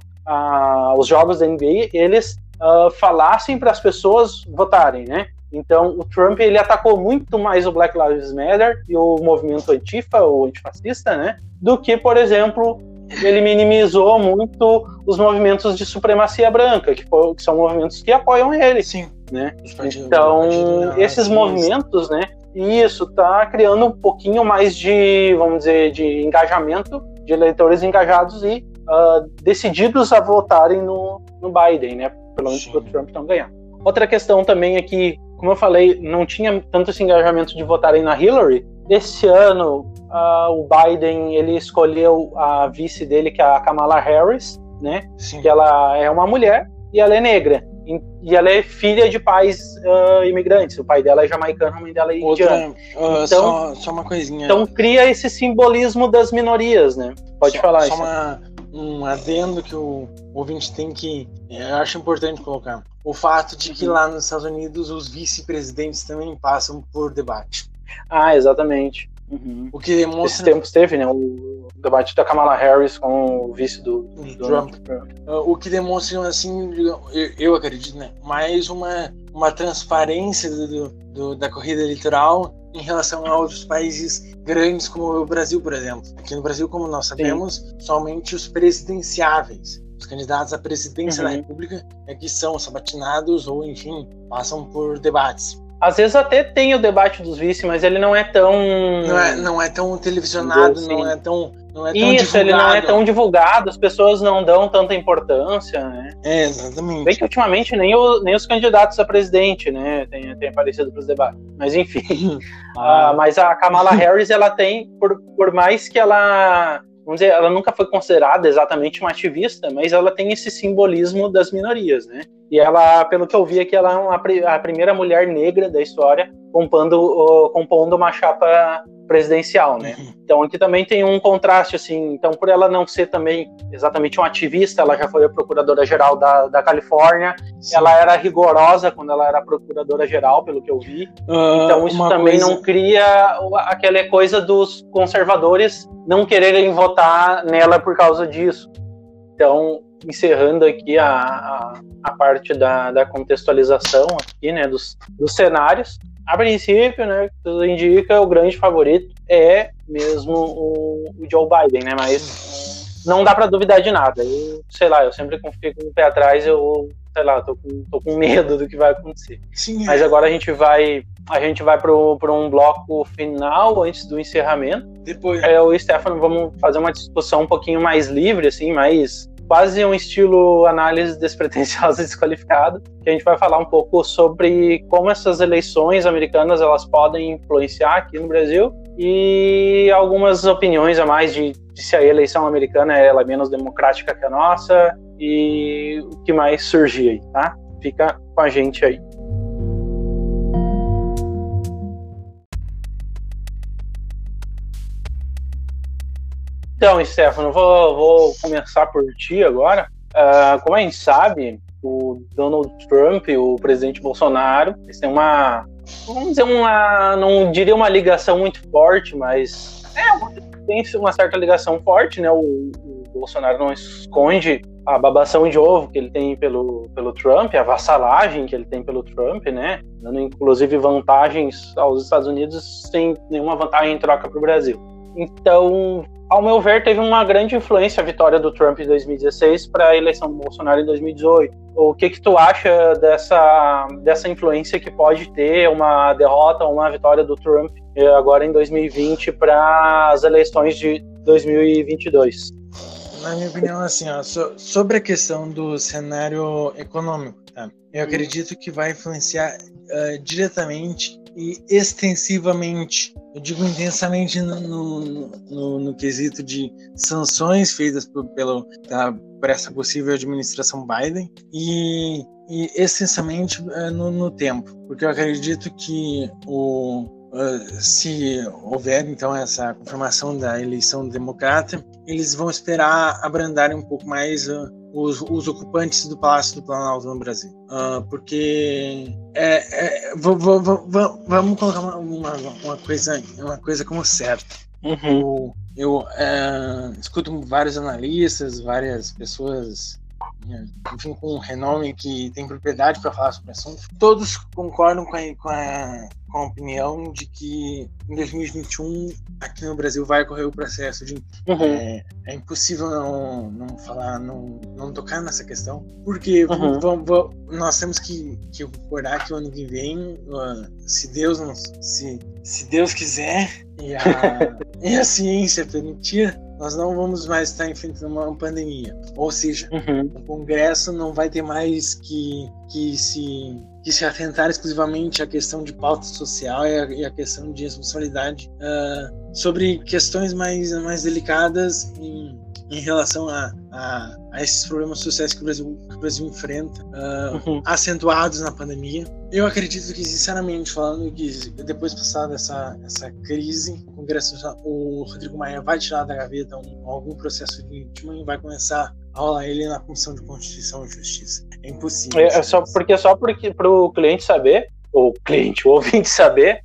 os jogos da NBA, eles uh, falassem para as pessoas votarem, né? Então, o Trump ele atacou muito mais o Black Lives Matter e o movimento antifa ou antifascista, né? Do que, por exemplo, ele minimizou muito os movimentos de supremacia branca, que, que são movimentos que apoiam ele. Sim. Né? Então, esses movimentos, né? Isso tá criando um pouquinho mais de, vamos dizer, de engajamento de eleitores engajados e uh, decididos a votarem no, no Biden, né? Pelo menos para o Trump não ganhar. Outra questão também é que, como eu falei, não tinha tanto esse engajamento de votarem na Hillary. Esse ano, uh, o Biden ele escolheu a vice dele, que é a Kamala Harris, né? Sim. Que ela é uma mulher e ela é negra. E ela é filha de pais uh, imigrantes. O pai dela é jamaicano, a mãe dela é indiana. Uh, então, só, só, uma coisinha. Então cria esse simbolismo das minorias, né? Pode só, falar só isso. Uma, um adendo que o ouvinte tem que. Eu acho importante colocar. O fato de que uhum. lá nos Estados Unidos os vice-presidentes também passam por debate. Ah, exatamente. Uhum. O que demonstra. Esses tempos teve, né? O debate da Kamala Harris com o vice do, do Trump. Trump. Uh, o que demonstra, assim, eu, eu, acredito, né? Mais uma, uma transparência do, do, da corrida eleitoral em relação a outros países grandes, como o Brasil, por exemplo. Aqui no Brasil, como nós sabemos, Sim. somente os presidenciáveis os candidatos à presidência uhum. da República é que são sabatinados ou, enfim, passam por debates. Às vezes até tem o debate dos vice, mas ele não é tão. Não é, não é tão televisionado, não é tão. Não é tão Isso, divulgado. ele não é tão divulgado, as pessoas não dão tanta importância, né? É, exatamente. Bem que ultimamente nem, o, nem os candidatos a presidente, né, tem, tem aparecido para os debates. Mas enfim. ah. mas a Kamala Harris, ela tem, por, por mais que ela vamos dizer, ela nunca foi considerada exatamente uma ativista, mas ela tem esse simbolismo das minorias, né? E ela, pelo que eu vi aqui, ela é uma, a primeira mulher negra da história compondo, compondo uma chapa presidencial, né? Uhum. Então aqui também tem um contraste, assim, então por ela não ser também exatamente uma ativista, ela já foi a procuradora-geral da, da Califórnia, Sim. ela era rigorosa quando ela era procuradora-geral, pelo que eu vi, uh, então isso também coisa... não cria aquela coisa dos conservadores não quererem votar nela por causa disso. Então, encerrando aqui a, a, a parte da, da, contextualização aqui, né, dos, dos cenários. A princípio, né, tudo indica o grande favorito é mesmo o, o Joe Biden, né, mas não dá para duvidar de nada. Eu, sei lá, eu sempre confio com o pé atrás, eu, sei lá, tô com, tô com medo do que vai acontecer. Sim, é. Mas agora a gente vai a gente vai para um bloco final antes do encerramento. Depois. É, o Stefano, vamos fazer uma discussão um pouquinho mais livre, assim, mais quase um estilo análise despretensiosa e desqualificada, que a gente vai falar um pouco sobre como essas eleições americanas elas podem influenciar aqui no Brasil e algumas opiniões a mais de, de se a eleição americana ela é menos democrática que a nossa e o que mais surgir aí, tá? Fica com a gente aí. Então, Stefano, vou, vou começar por ti agora. Uh, como a gente sabe, o Donald Trump, o presidente Bolsonaro, eles têm uma, vamos dizer, uma, não diria uma ligação muito forte, mas é, tem uma certa ligação forte, né? O, o, Bolsonaro não esconde a babação de ovo que ele tem pelo, pelo Trump, a vassalagem que ele tem pelo Trump, né? Dando inclusive vantagens aos Estados Unidos sem nenhuma vantagem em troca para o Brasil. Então, ao meu ver, teve uma grande influência a vitória do Trump em 2016 para a eleição do Bolsonaro em 2018. O que que tu acha dessa, dessa influência que pode ter uma derrota ou uma vitória do Trump eh, agora em 2020 para as eleições de 2022? Na minha opinião, assim, ó, so, sobre a questão do cenário econômico, tá? eu uhum. acredito que vai influenciar uh, diretamente e extensivamente, eu digo intensamente no, no, no, no quesito de sanções feitas por, pelo, tá, por essa possível administração Biden e, e extensamente uh, no, no tempo, porque eu acredito que o, Uh, se houver então essa confirmação da eleição democrata, eles vão esperar abrandar um pouco mais uh, os, os, ocupantes do Palácio do Planalto no Brasil. Uh, porque é, é, vamos colocar uma, uma, uma, coisa, uma coisa como certa. Uhum. Eu, eu é, escuto vários analistas, várias pessoas enfim, com um renome que tem propriedade para falar sobre o assunto. Todos concordam com a, com a, com a opinião de que em 2021 aqui no Brasil vai ocorrer o processo de uhum. é, é, impossível não, não falar, não, não tocar nessa questão, porque uhum. vamos, vamos, nós temos que, que concordar que o ano que vem, se Deus não, se, se Deus quiser e a, e a ciência permitir, nós não vamos mais estar enfrentando uma pandemia. Ou seja, uhum. o Congresso não vai ter mais que, que, se, que se atentar exclusivamente à questão de pauta social e a, e a questão de responsabilidade uh, sobre questões mais, mais delicadas em, em relação a, a, a, esses problemas sociais que o Brasil, que o Brasil enfrenta, uh, uhum. acentuados na pandemia. Eu acredito que, sinceramente, falando que depois de passar essa, essa crise, o Congresso, o Rodrigo Maia vai tirar da gaveta um, algum processo de impeachment e vai começar a rolar ele na Comissão de Constituição e Justiça. É impossível. É, é só porque só porque para o cliente saber, o cliente, o ouvinte saber,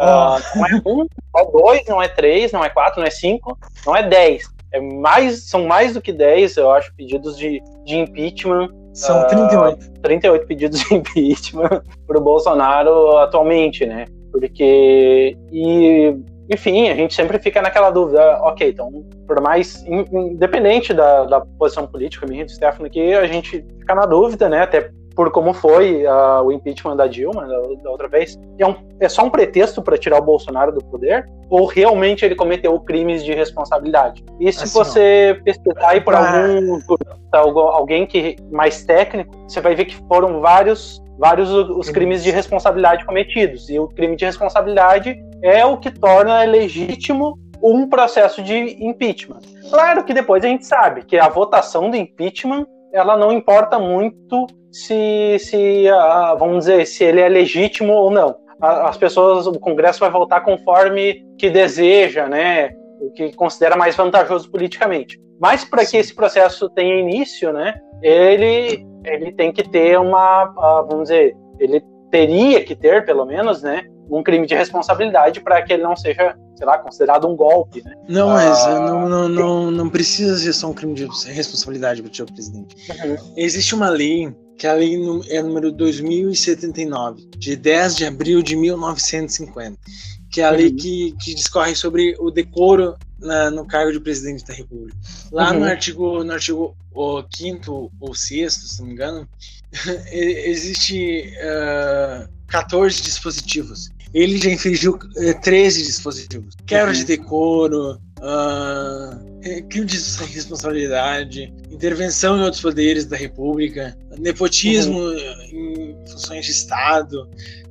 uh, não é um, não é dois, não é três, não é quatro, não é cinco, não é dez é mais, são mais do que 10, eu acho, pedidos de, de impeachment. São 38. Uh, 38 pedidos de impeachment para o Bolsonaro atualmente, né? Porque. E, enfim, a gente sempre fica naquela dúvida, ok, então, por mais. Independente da, da posição política minha do Stefano aqui, a gente fica na dúvida, né? Até por como foi uh, o impeachment da Dilma da, da outra vez, é, um, é, só um pretexto para tirar o Bolsonaro do poder? Ou realmente ele cometeu crimes de responsabilidade? E se assim, você ó, pesquisar aí por algum por alguém que mais técnico, você vai ver que foram vários vários os crimes de responsabilidade cometidos. E o crime de responsabilidade é o que torna legítimo um processo de impeachment. Claro que depois a gente sabe que a votação do impeachment ela não importa muito se, se uh, vamos dizer, se ele é legítimo ou não. As pessoas, o Congresso vai votar conforme que deseja, né? O que considera mais vantajoso politicamente. Mas para que esse processo tenha início, né? Ele, ele tem que ter uma, uh, vamos dizer, ele teria que ter, pelo menos, né? Um crime de responsabilidade para que ele não seja, sei lá, considerado um golpe, né? Não, mas uh, não, não, não, não precisa ser só um crime de responsabilidade para o senhor presidente. Uhum. Existe uma lei que é a lei é número 2079, de 10 de abril de 1950, que é a uhum. lei que, que discorre sobre o decoro na, no cargo de presidente da República. Lá uhum. no artigo no artigo o quinto ou sexto, se não me engano, existe uh, ah, 14 dispositivos. Ele já infringiu 13 eh, dispositivos. Quebra uhum. de decoro, uh, crime de responsabilidade, intervenção em outros poderes da República, nepotismo uhum. em funções de Estado,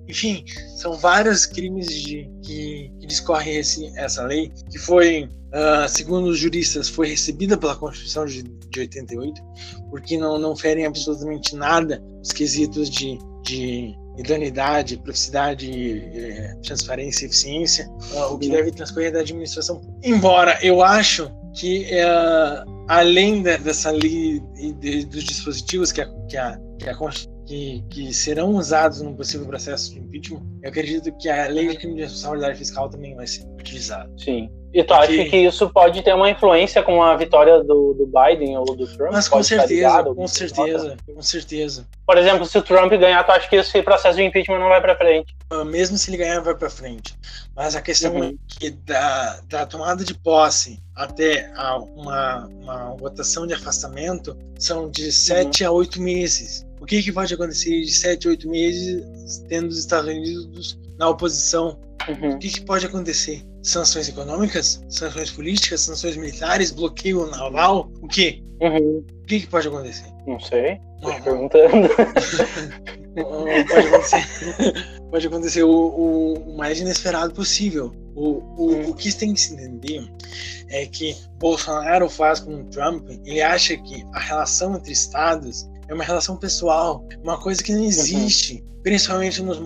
enfim, são vários crimes de, que, que discorrem esse, essa lei, que foi, uh, segundo os juristas, foi recebida pela Constituição de, de 88, porque não, não ferem absolutamente nada os quesitos de, de idoneidade, eh, transparência e eficiência, uh, o que deve transcorrer da administração. Embora eu acho que uh, além de, dessa lei de, dos dispositivos que a, que a, que a que, que, serão usados num possível processo de impeachment, eu acredito que a lei de crime de responsabilidade fiscal também vai ser utilizada. Sim. E tu acha que isso pode ter uma influência com a vitória do, do Biden ou do Trump? Mas com certeza, ligado, com certeza, com certeza. Por exemplo, se o Trump ganhar, tu acha que esse processo de impeachment não vai para frente? Ah, mesmo se ele ganhar, vai para frente. Mas a questão uhum. é que da, da tomada de posse até uma, uma votação de afastamento são de sete uhum. a oito meses. O que, que pode acontecer de sete a oito meses tendo os Estados Unidos na oposição? Uhum. O que, que pode acontecer? sanções econômicas, sanções políticas, sanções militares, bloqueio naval, o quê? Uhum. O que, que pode acontecer? Não sei. Tô te perguntando. pode acontecer, pode acontecer o, o, mais inesperado possível. O, o, uhum. o que tem que se entender é que Bolsonaro faz com Trump, ele acha que a relação entre estados é uma relação pessoal, uma coisa que não uhum. existe, uhum. principalmente nos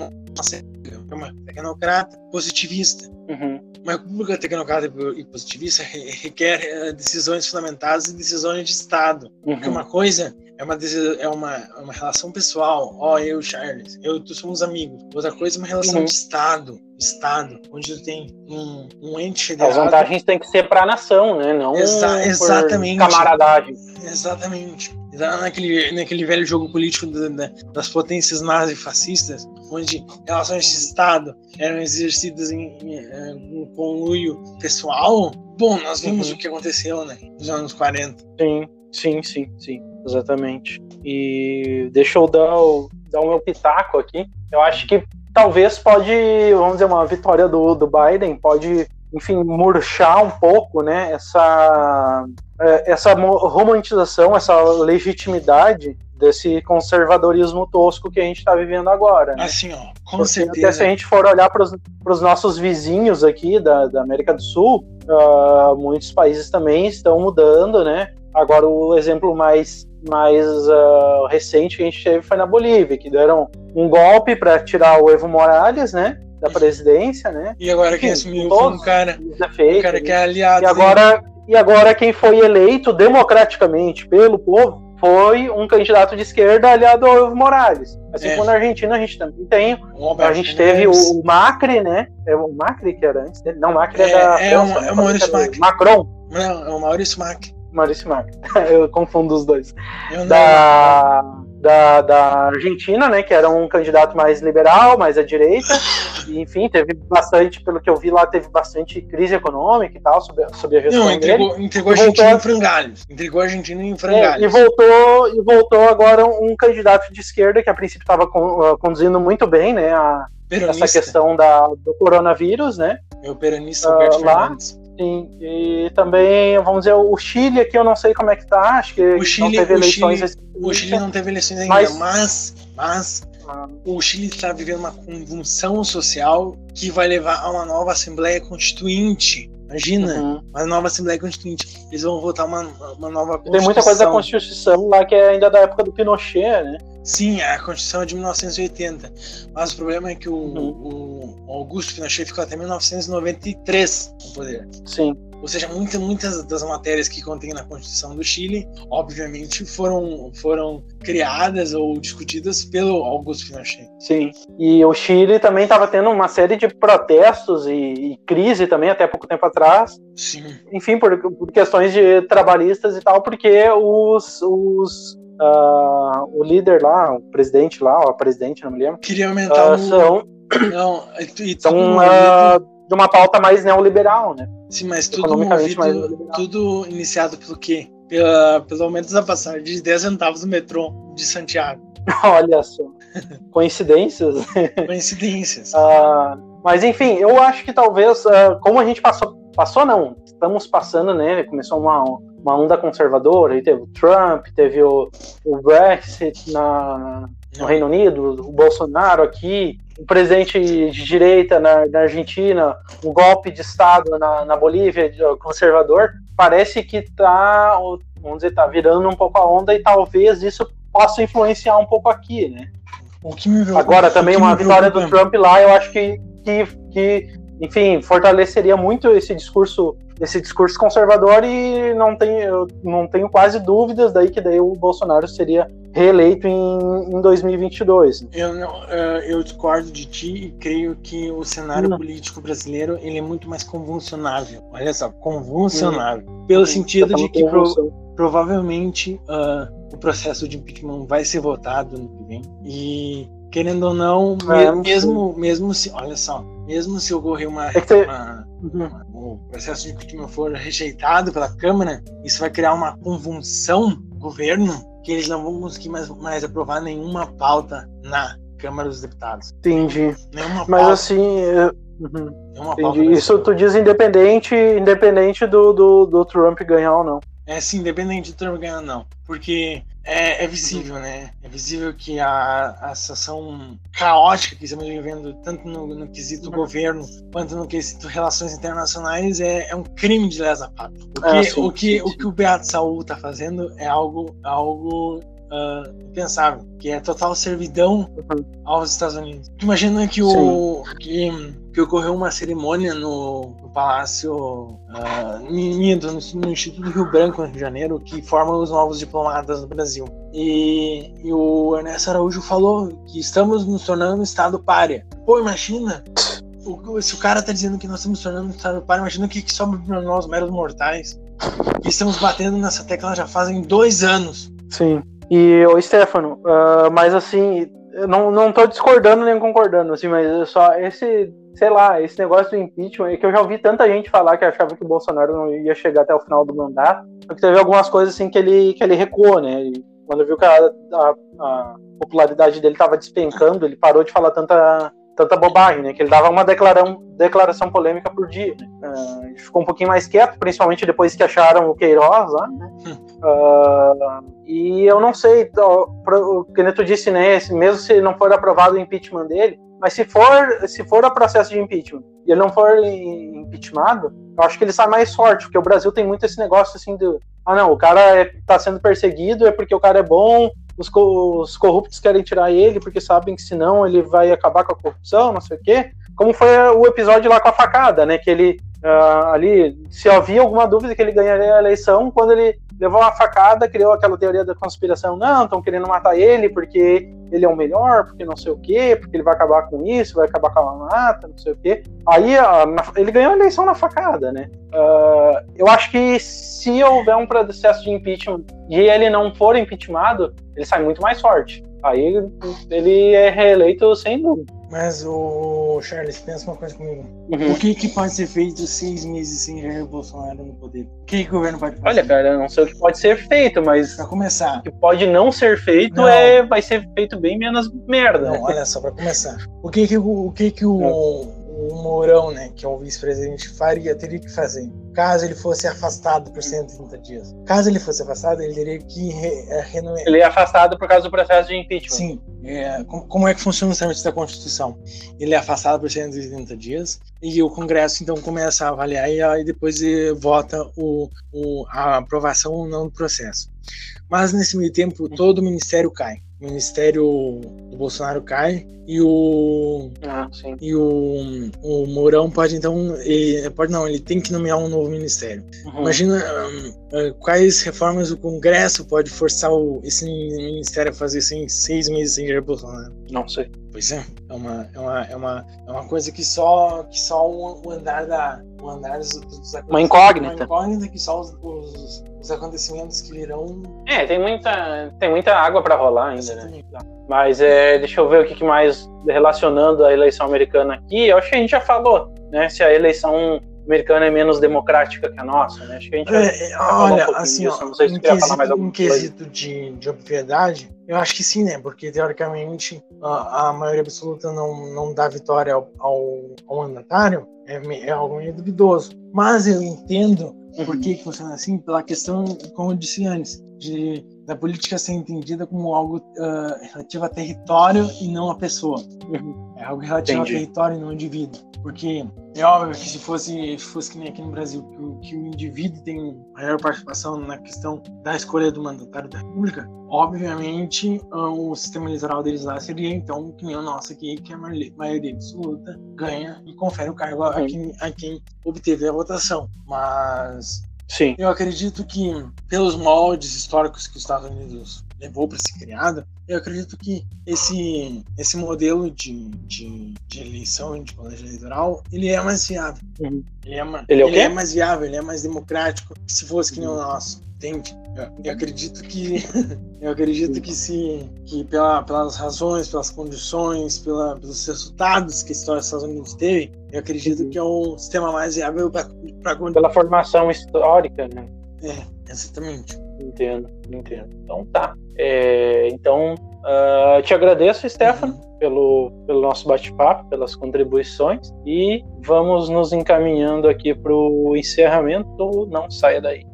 é uma tecnocrata positivista. Uhum. Uma república tecnocrata e positivista requer eh, decisões fundamentadas e decisões de Estado. Uhum. Porque uma coisa é uma, é uma, é uma relação pessoal. Ó, eu, Charles, eu, tu somos amigos. Outra coisa é uma relação Uhum. de Estado. Estado, onde tu tem um, um ente federado. As vantagens têm que ser para a nação, né? Não Exa- exatamente. camaradagem. Exatamente. Naquele, naquele velho jogo político da- da- das potências nazifascistas, onde relações de Estado eram exercidas em, em, eh, um conluio pessoal. Bom, nós vimos Uhum. o que aconteceu, né? Nos anos 40. Sim, sim, sim, sim, exatamente. E deixa eu dar o, dar o meu pitaco aqui. Eu acho que talvez pode, vamos dizer, uma vitória do, do Biden pode, enfim, murchar um pouco, né, essa, é, essa romantização, essa legitimidade desse conservadorismo tosco que a gente está vivendo agora. né? Assim, ó, com Porque Até se a certeza. gente for olhar para os nossos vizinhos aqui da, da América do Sul, ah, muitos países também estão mudando, né? Agora o exemplo mais, mais ah, recente que a gente teve foi na Bolívia, que deram um golpe para tirar o Evo Morales, né? Da presidência, né? E agora quem assumiu foi um cara, os um defeitos, cara né? que é aliado. E agora, e agora quem foi eleito democraticamente pelo povo foi um candidato de esquerda aliado ao Evo Morales. Assim É. como na Argentina a gente também tem o Alberto a gente teve o Macri, né? É o Macri que era antes dele. Não, Macri é, É, da é França, o- né? é o Maurício Macri. Macron. Não, é o Maurício Mac. Maurício Macri. Eu confundo os dois. Eu não- Da, da, Argentina, né? Que era um candidato mais liberal, mais à direita. E, enfim, teve bastante, pelo que eu vi lá, teve bastante crise econômica e tal, sob, a- sob a gestão Não, dele. entregou, entregou a voltou Argentina a- em frangalhos. Entregou a Argentina em É, frangalhos. e voltou e voltou agora um candidato de esquerda que a princípio estava conduzindo muito bem, né, a, essa questão da, do coronavírus, né? É o peronista Ah, Alberto lá? Fernandes. Sim, e também, vamos dizer, o Chile aqui eu não sei como é que tá, acho que O não Chile- teve o eleições Chile- O Chile não teve eleições ainda, Mas- mas, mas Ah, o Chile está vivendo uma convulsão social que vai levar a uma nova Assembleia Constituinte. Imagina, uhum. uma nova Assembleia Constituinte. Eles vão votar uma, uma nova Constituição. Tem muita coisa da Constituição lá que é ainda da época do Pinochet, né? Sim, a Constituição é de 1980. Mas o problema é que o, Uhum. o Augusto Pinochet ficou até 1993 no poder. Sim. Ou seja, muita, muitas das matérias que contém na Constituição do Chile, obviamente, foram, foram criadas ou discutidas pelo Augusto Pinochet. Sim. E o Chile também estava tendo uma série de protestos e, e crise também até pouco tempo atrás, Sim. enfim, por, por questões de trabalhistas e tal, porque os, os ah, o líder lá, o presidente lá, ou a presidente, não me lembro, Queria aumentar ah, o. são, Não, e, são ah, de uma pauta mais neoliberal, né? Sim, mas tudo movido, tudo iniciado pelo quê? Pela, pelo aumento da passagem de 10 centavos do metrô de Santiago. Olha só. Coincidências. Coincidências. Ah, mas enfim, eu acho que talvez, ah, como a gente passou, passou não, estamos passando, né? Começou uma, uma onda conservadora, aí teve o Trump, teve o, o Brexit na, no Reino Unido, o Bolsonaro aqui, o presidente de direita na, na Argentina, um golpe de Estado na, na Bolívia, conservador, parece que tá, vamos dizer, tá virando um pouco a onda e talvez isso possa influenciar um pouco aqui, né? Agora também uma vitória do Trump lá, eu acho que, que, que, enfim, fortaleceria muito esse discurso, esse discurso conservador e não tenho, eu não tenho quase dúvidas daí que daí o Bolsonaro seria reeleito em, em 2022. Eu, não, eh, eu discordo de ti e creio que o cenário Hum. político brasileiro ele é muito mais convulsionável. Olha só, convulsionável. Pelo Hum, sentido tá de que pro- convulsão. provavelmente ah, o processo de impeachment vai ser votado no que vem. E querendo ou não, É, não mesmo, mesmo se, olha só, mesmo se ocorrer uma, É você- uma- Uhum. o processo de impeachment for rejeitado pela Câmara, isso vai criar uma convulsão no governo que eles não vão conseguir mais, mais aprovar nenhuma pauta na Câmara dos Deputados. Entendi. Nenhuma Mas pauta. assim, eu- uhum, Isso tu diz independente, independente do, do, do Trump ganhar ou não. É sim, independente do Trump ganhar, não. Porque é, é visível, né? É visível que a, a situação caótica que estamos vivendo, tanto no, no quesito governo quanto no quesito relações internacionais, é, é um crime de lesa pátria. O que, sim, o, que, sim, o que o Beato Saul está fazendo é algo, algo uh, impensável, que é total servidão aos Estados Unidos. Imagina que, o, que, que ocorreu uma cerimônia no, no Palácio uh, no, no, Instituto Rio Branco, no Rio de Janeiro, que forma os novos diplomatas do Brasil. E, e o Ernesto Araújo falou que estamos nos tornando um Estado párea. Pô, imagina se o cara tá dizendo que nós estamos tornando um Estado párea, imagina o que, que sobra para nós, meros mortais. E estamos batendo nessa tecla já fazem dois anos. Sim. E, o Stefano, uh, mas assim, não, não tô discordando nem concordando, assim, mas só esse, sei lá, esse negócio do impeachment, é que eu já ouvi tanta gente falar que achava que o Bolsonaro não ia chegar até o final do mandato, porque teve algumas coisas assim que ele, que ele recuou, né? Quando viu que a, a, a popularidade dele estava despencando, ele parou de falar tanta tanta bobagem, né? Que ele dava uma declaração, declaração polêmica por dia. Né? Uh, ficou um pouquinho mais quieto, principalmente depois que acharam o Queiroz lá, né? Uh, e eu não sei, o que tu disse, né? Mesmo se não for aprovado o impeachment dele, mas se for, se for a processo de impeachment e ele não for impeachmentado, eu acho que ele sai mais forte, porque o Brasil tem muito esse negócio assim do ah não, o cara está é, sendo perseguido é porque o cara é bom, os, co os corruptos querem tirar ele porque sabem que senão ele vai acabar com a corrupção, não sei o quê. Como foi o episódio lá com a facada, né? Que ele uh, ali, se havia alguma dúvida que ele ganharia a eleição, quando ele levou uma facada, criou aquela teoria da conspiração. Não, estão querendo matar ele porque ele é o melhor, porque não sei o quê, porque ele vai acabar com isso, vai acabar com a mata, não sei o quê. Aí ele ganhou a eleição na facada, né? Uh, eu acho que se houver um processo de impeachment e ele não for impeachmentado, ele sai muito mais forte. Aí ele é reeleito sem dúvida. Mas o Charles, pensa uma coisa comigo. Uhum. O que, que pode ser feito seis meses sem Jair Bolsonaro no poder? O que, que o governo pode fazer? Olha, cara, eu não sei o que pode ser feito, mas. Pra começar. O que pode não ser feito não. é vai ser feito bem menos merda. Não, olha só, pra começar. O que que, o, que, que o, o Mourão, né, que é o vice-presidente, faria, teria que fazer? Caso ele fosse afastado por 130 dias. Caso ele fosse afastado, ele teria que re, é, renomear. Ele é afastado por causa do processo de impeachment. Sim. É, como, como, é que funciona o serviço da Constituição? Ele é afastado por 130 dias e o Congresso então começa a avaliar e aí depois vota o, o, a aprovação ou não do processo. Mas nesse meio tempo todo o ministério cai o ministério do Bolsonaro cai e o ah, e o, o Mourão pode então ele, pode não ele tem que nomear um novo ministério. Uhum. imagina um, quais reformas o Congresso pode forçar o, esse ministério a fazer em seis meses sem Jair Bolsonaro? Não sei. Pois é é uma é uma é uma, é uma coisa que só que só o, andar da o andar dos, dos uma incógnita. Uma incógnita que só os, os os acontecimentos que virão. É, tem muita, tem muita água para rolar ainda, né? Mas é, deixa eu ver o que, mais relacionando a eleição americana aqui. Eu acho que a gente já falou, né? Se a eleição americana é menos democrática que a nossa, né? Acho que a gente é, já olha, um assim, disso. Não sei se em quesito, falar mais alguma quesito de, de obviedade, eu acho que sim, né? Porque teoricamente a, a maioria absoluta não, não dá vitória ao, ao, ao mandatário, é, é algo meio duvidoso. Mas eu entendo por que, que funciona assim? Pela questão, como eu disse antes, de, da política ser entendida como algo uh, relativo a território e não a pessoa. É algo relativo Entendi. a território e não ao indivíduo. Porque é óbvio que se fosse, se fosse que nem aqui no Brasil, que o, que o indivíduo tem maior participação na questão da escolha do mandatário da República, obviamente ah, o sistema eleitoral deles lá seria então que nem o nosso aqui, que a maioria absoluta ganha e confere o cargo a quem, a quem obteve a votação. Mas Sim. Eu acredito que, pelos moldes históricos que os Estados Unidos levou para ser criada, eu acredito que esse, esse modelo de, de, de eleição de colégio eleitoral, ele é mais viável. Uhum. Ele, é, ele, é, ele é, mais viável, ele é mais democrático se fosse que nem o uhum. nosso. Entende? Eu, eu acredito que eu acredito que se que pela, pelas razões, pelas condições, pela, pelos resultados que a história dos Estados Unidos teve, eu acredito que é o sistema mais viável para pela formação histórica, né? É, exatamente. Entendo, entendo. Então tá. É, então uh, te agradeço, Stefano, uhum. pelo, pelo nosso bate-papo, pelas contribuições e vamos nos encaminhando aqui para o encerramento. Não saia daí.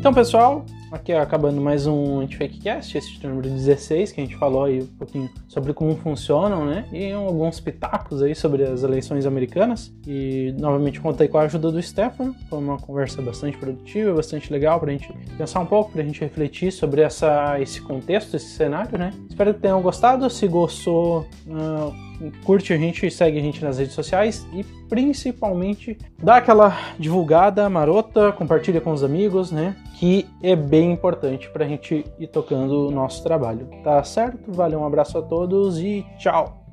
Então, pessoal, aqui acabando mais um Antifakecast, esse número 16, que a gente falou aí um pouquinho sobre como funcionam, né? E alguns pitacos aí sobre as eleições americanas. E novamente contei com a ajuda do Stefano. Foi uma conversa bastante produtiva, bastante legal pra gente pensar um pouco, pra gente refletir sobre essa, esse contexto, esse cenário, né? Espero que tenham gostado. Se gostou, uh, curte a gente, segue a gente nas redes sociais e principalmente dá aquela divulgada marota, compartilha com os amigos, né? Que é bem importante para a gente ir tocando o nosso trabalho. Tá certo? Valeu, um abraço a todos e tchau!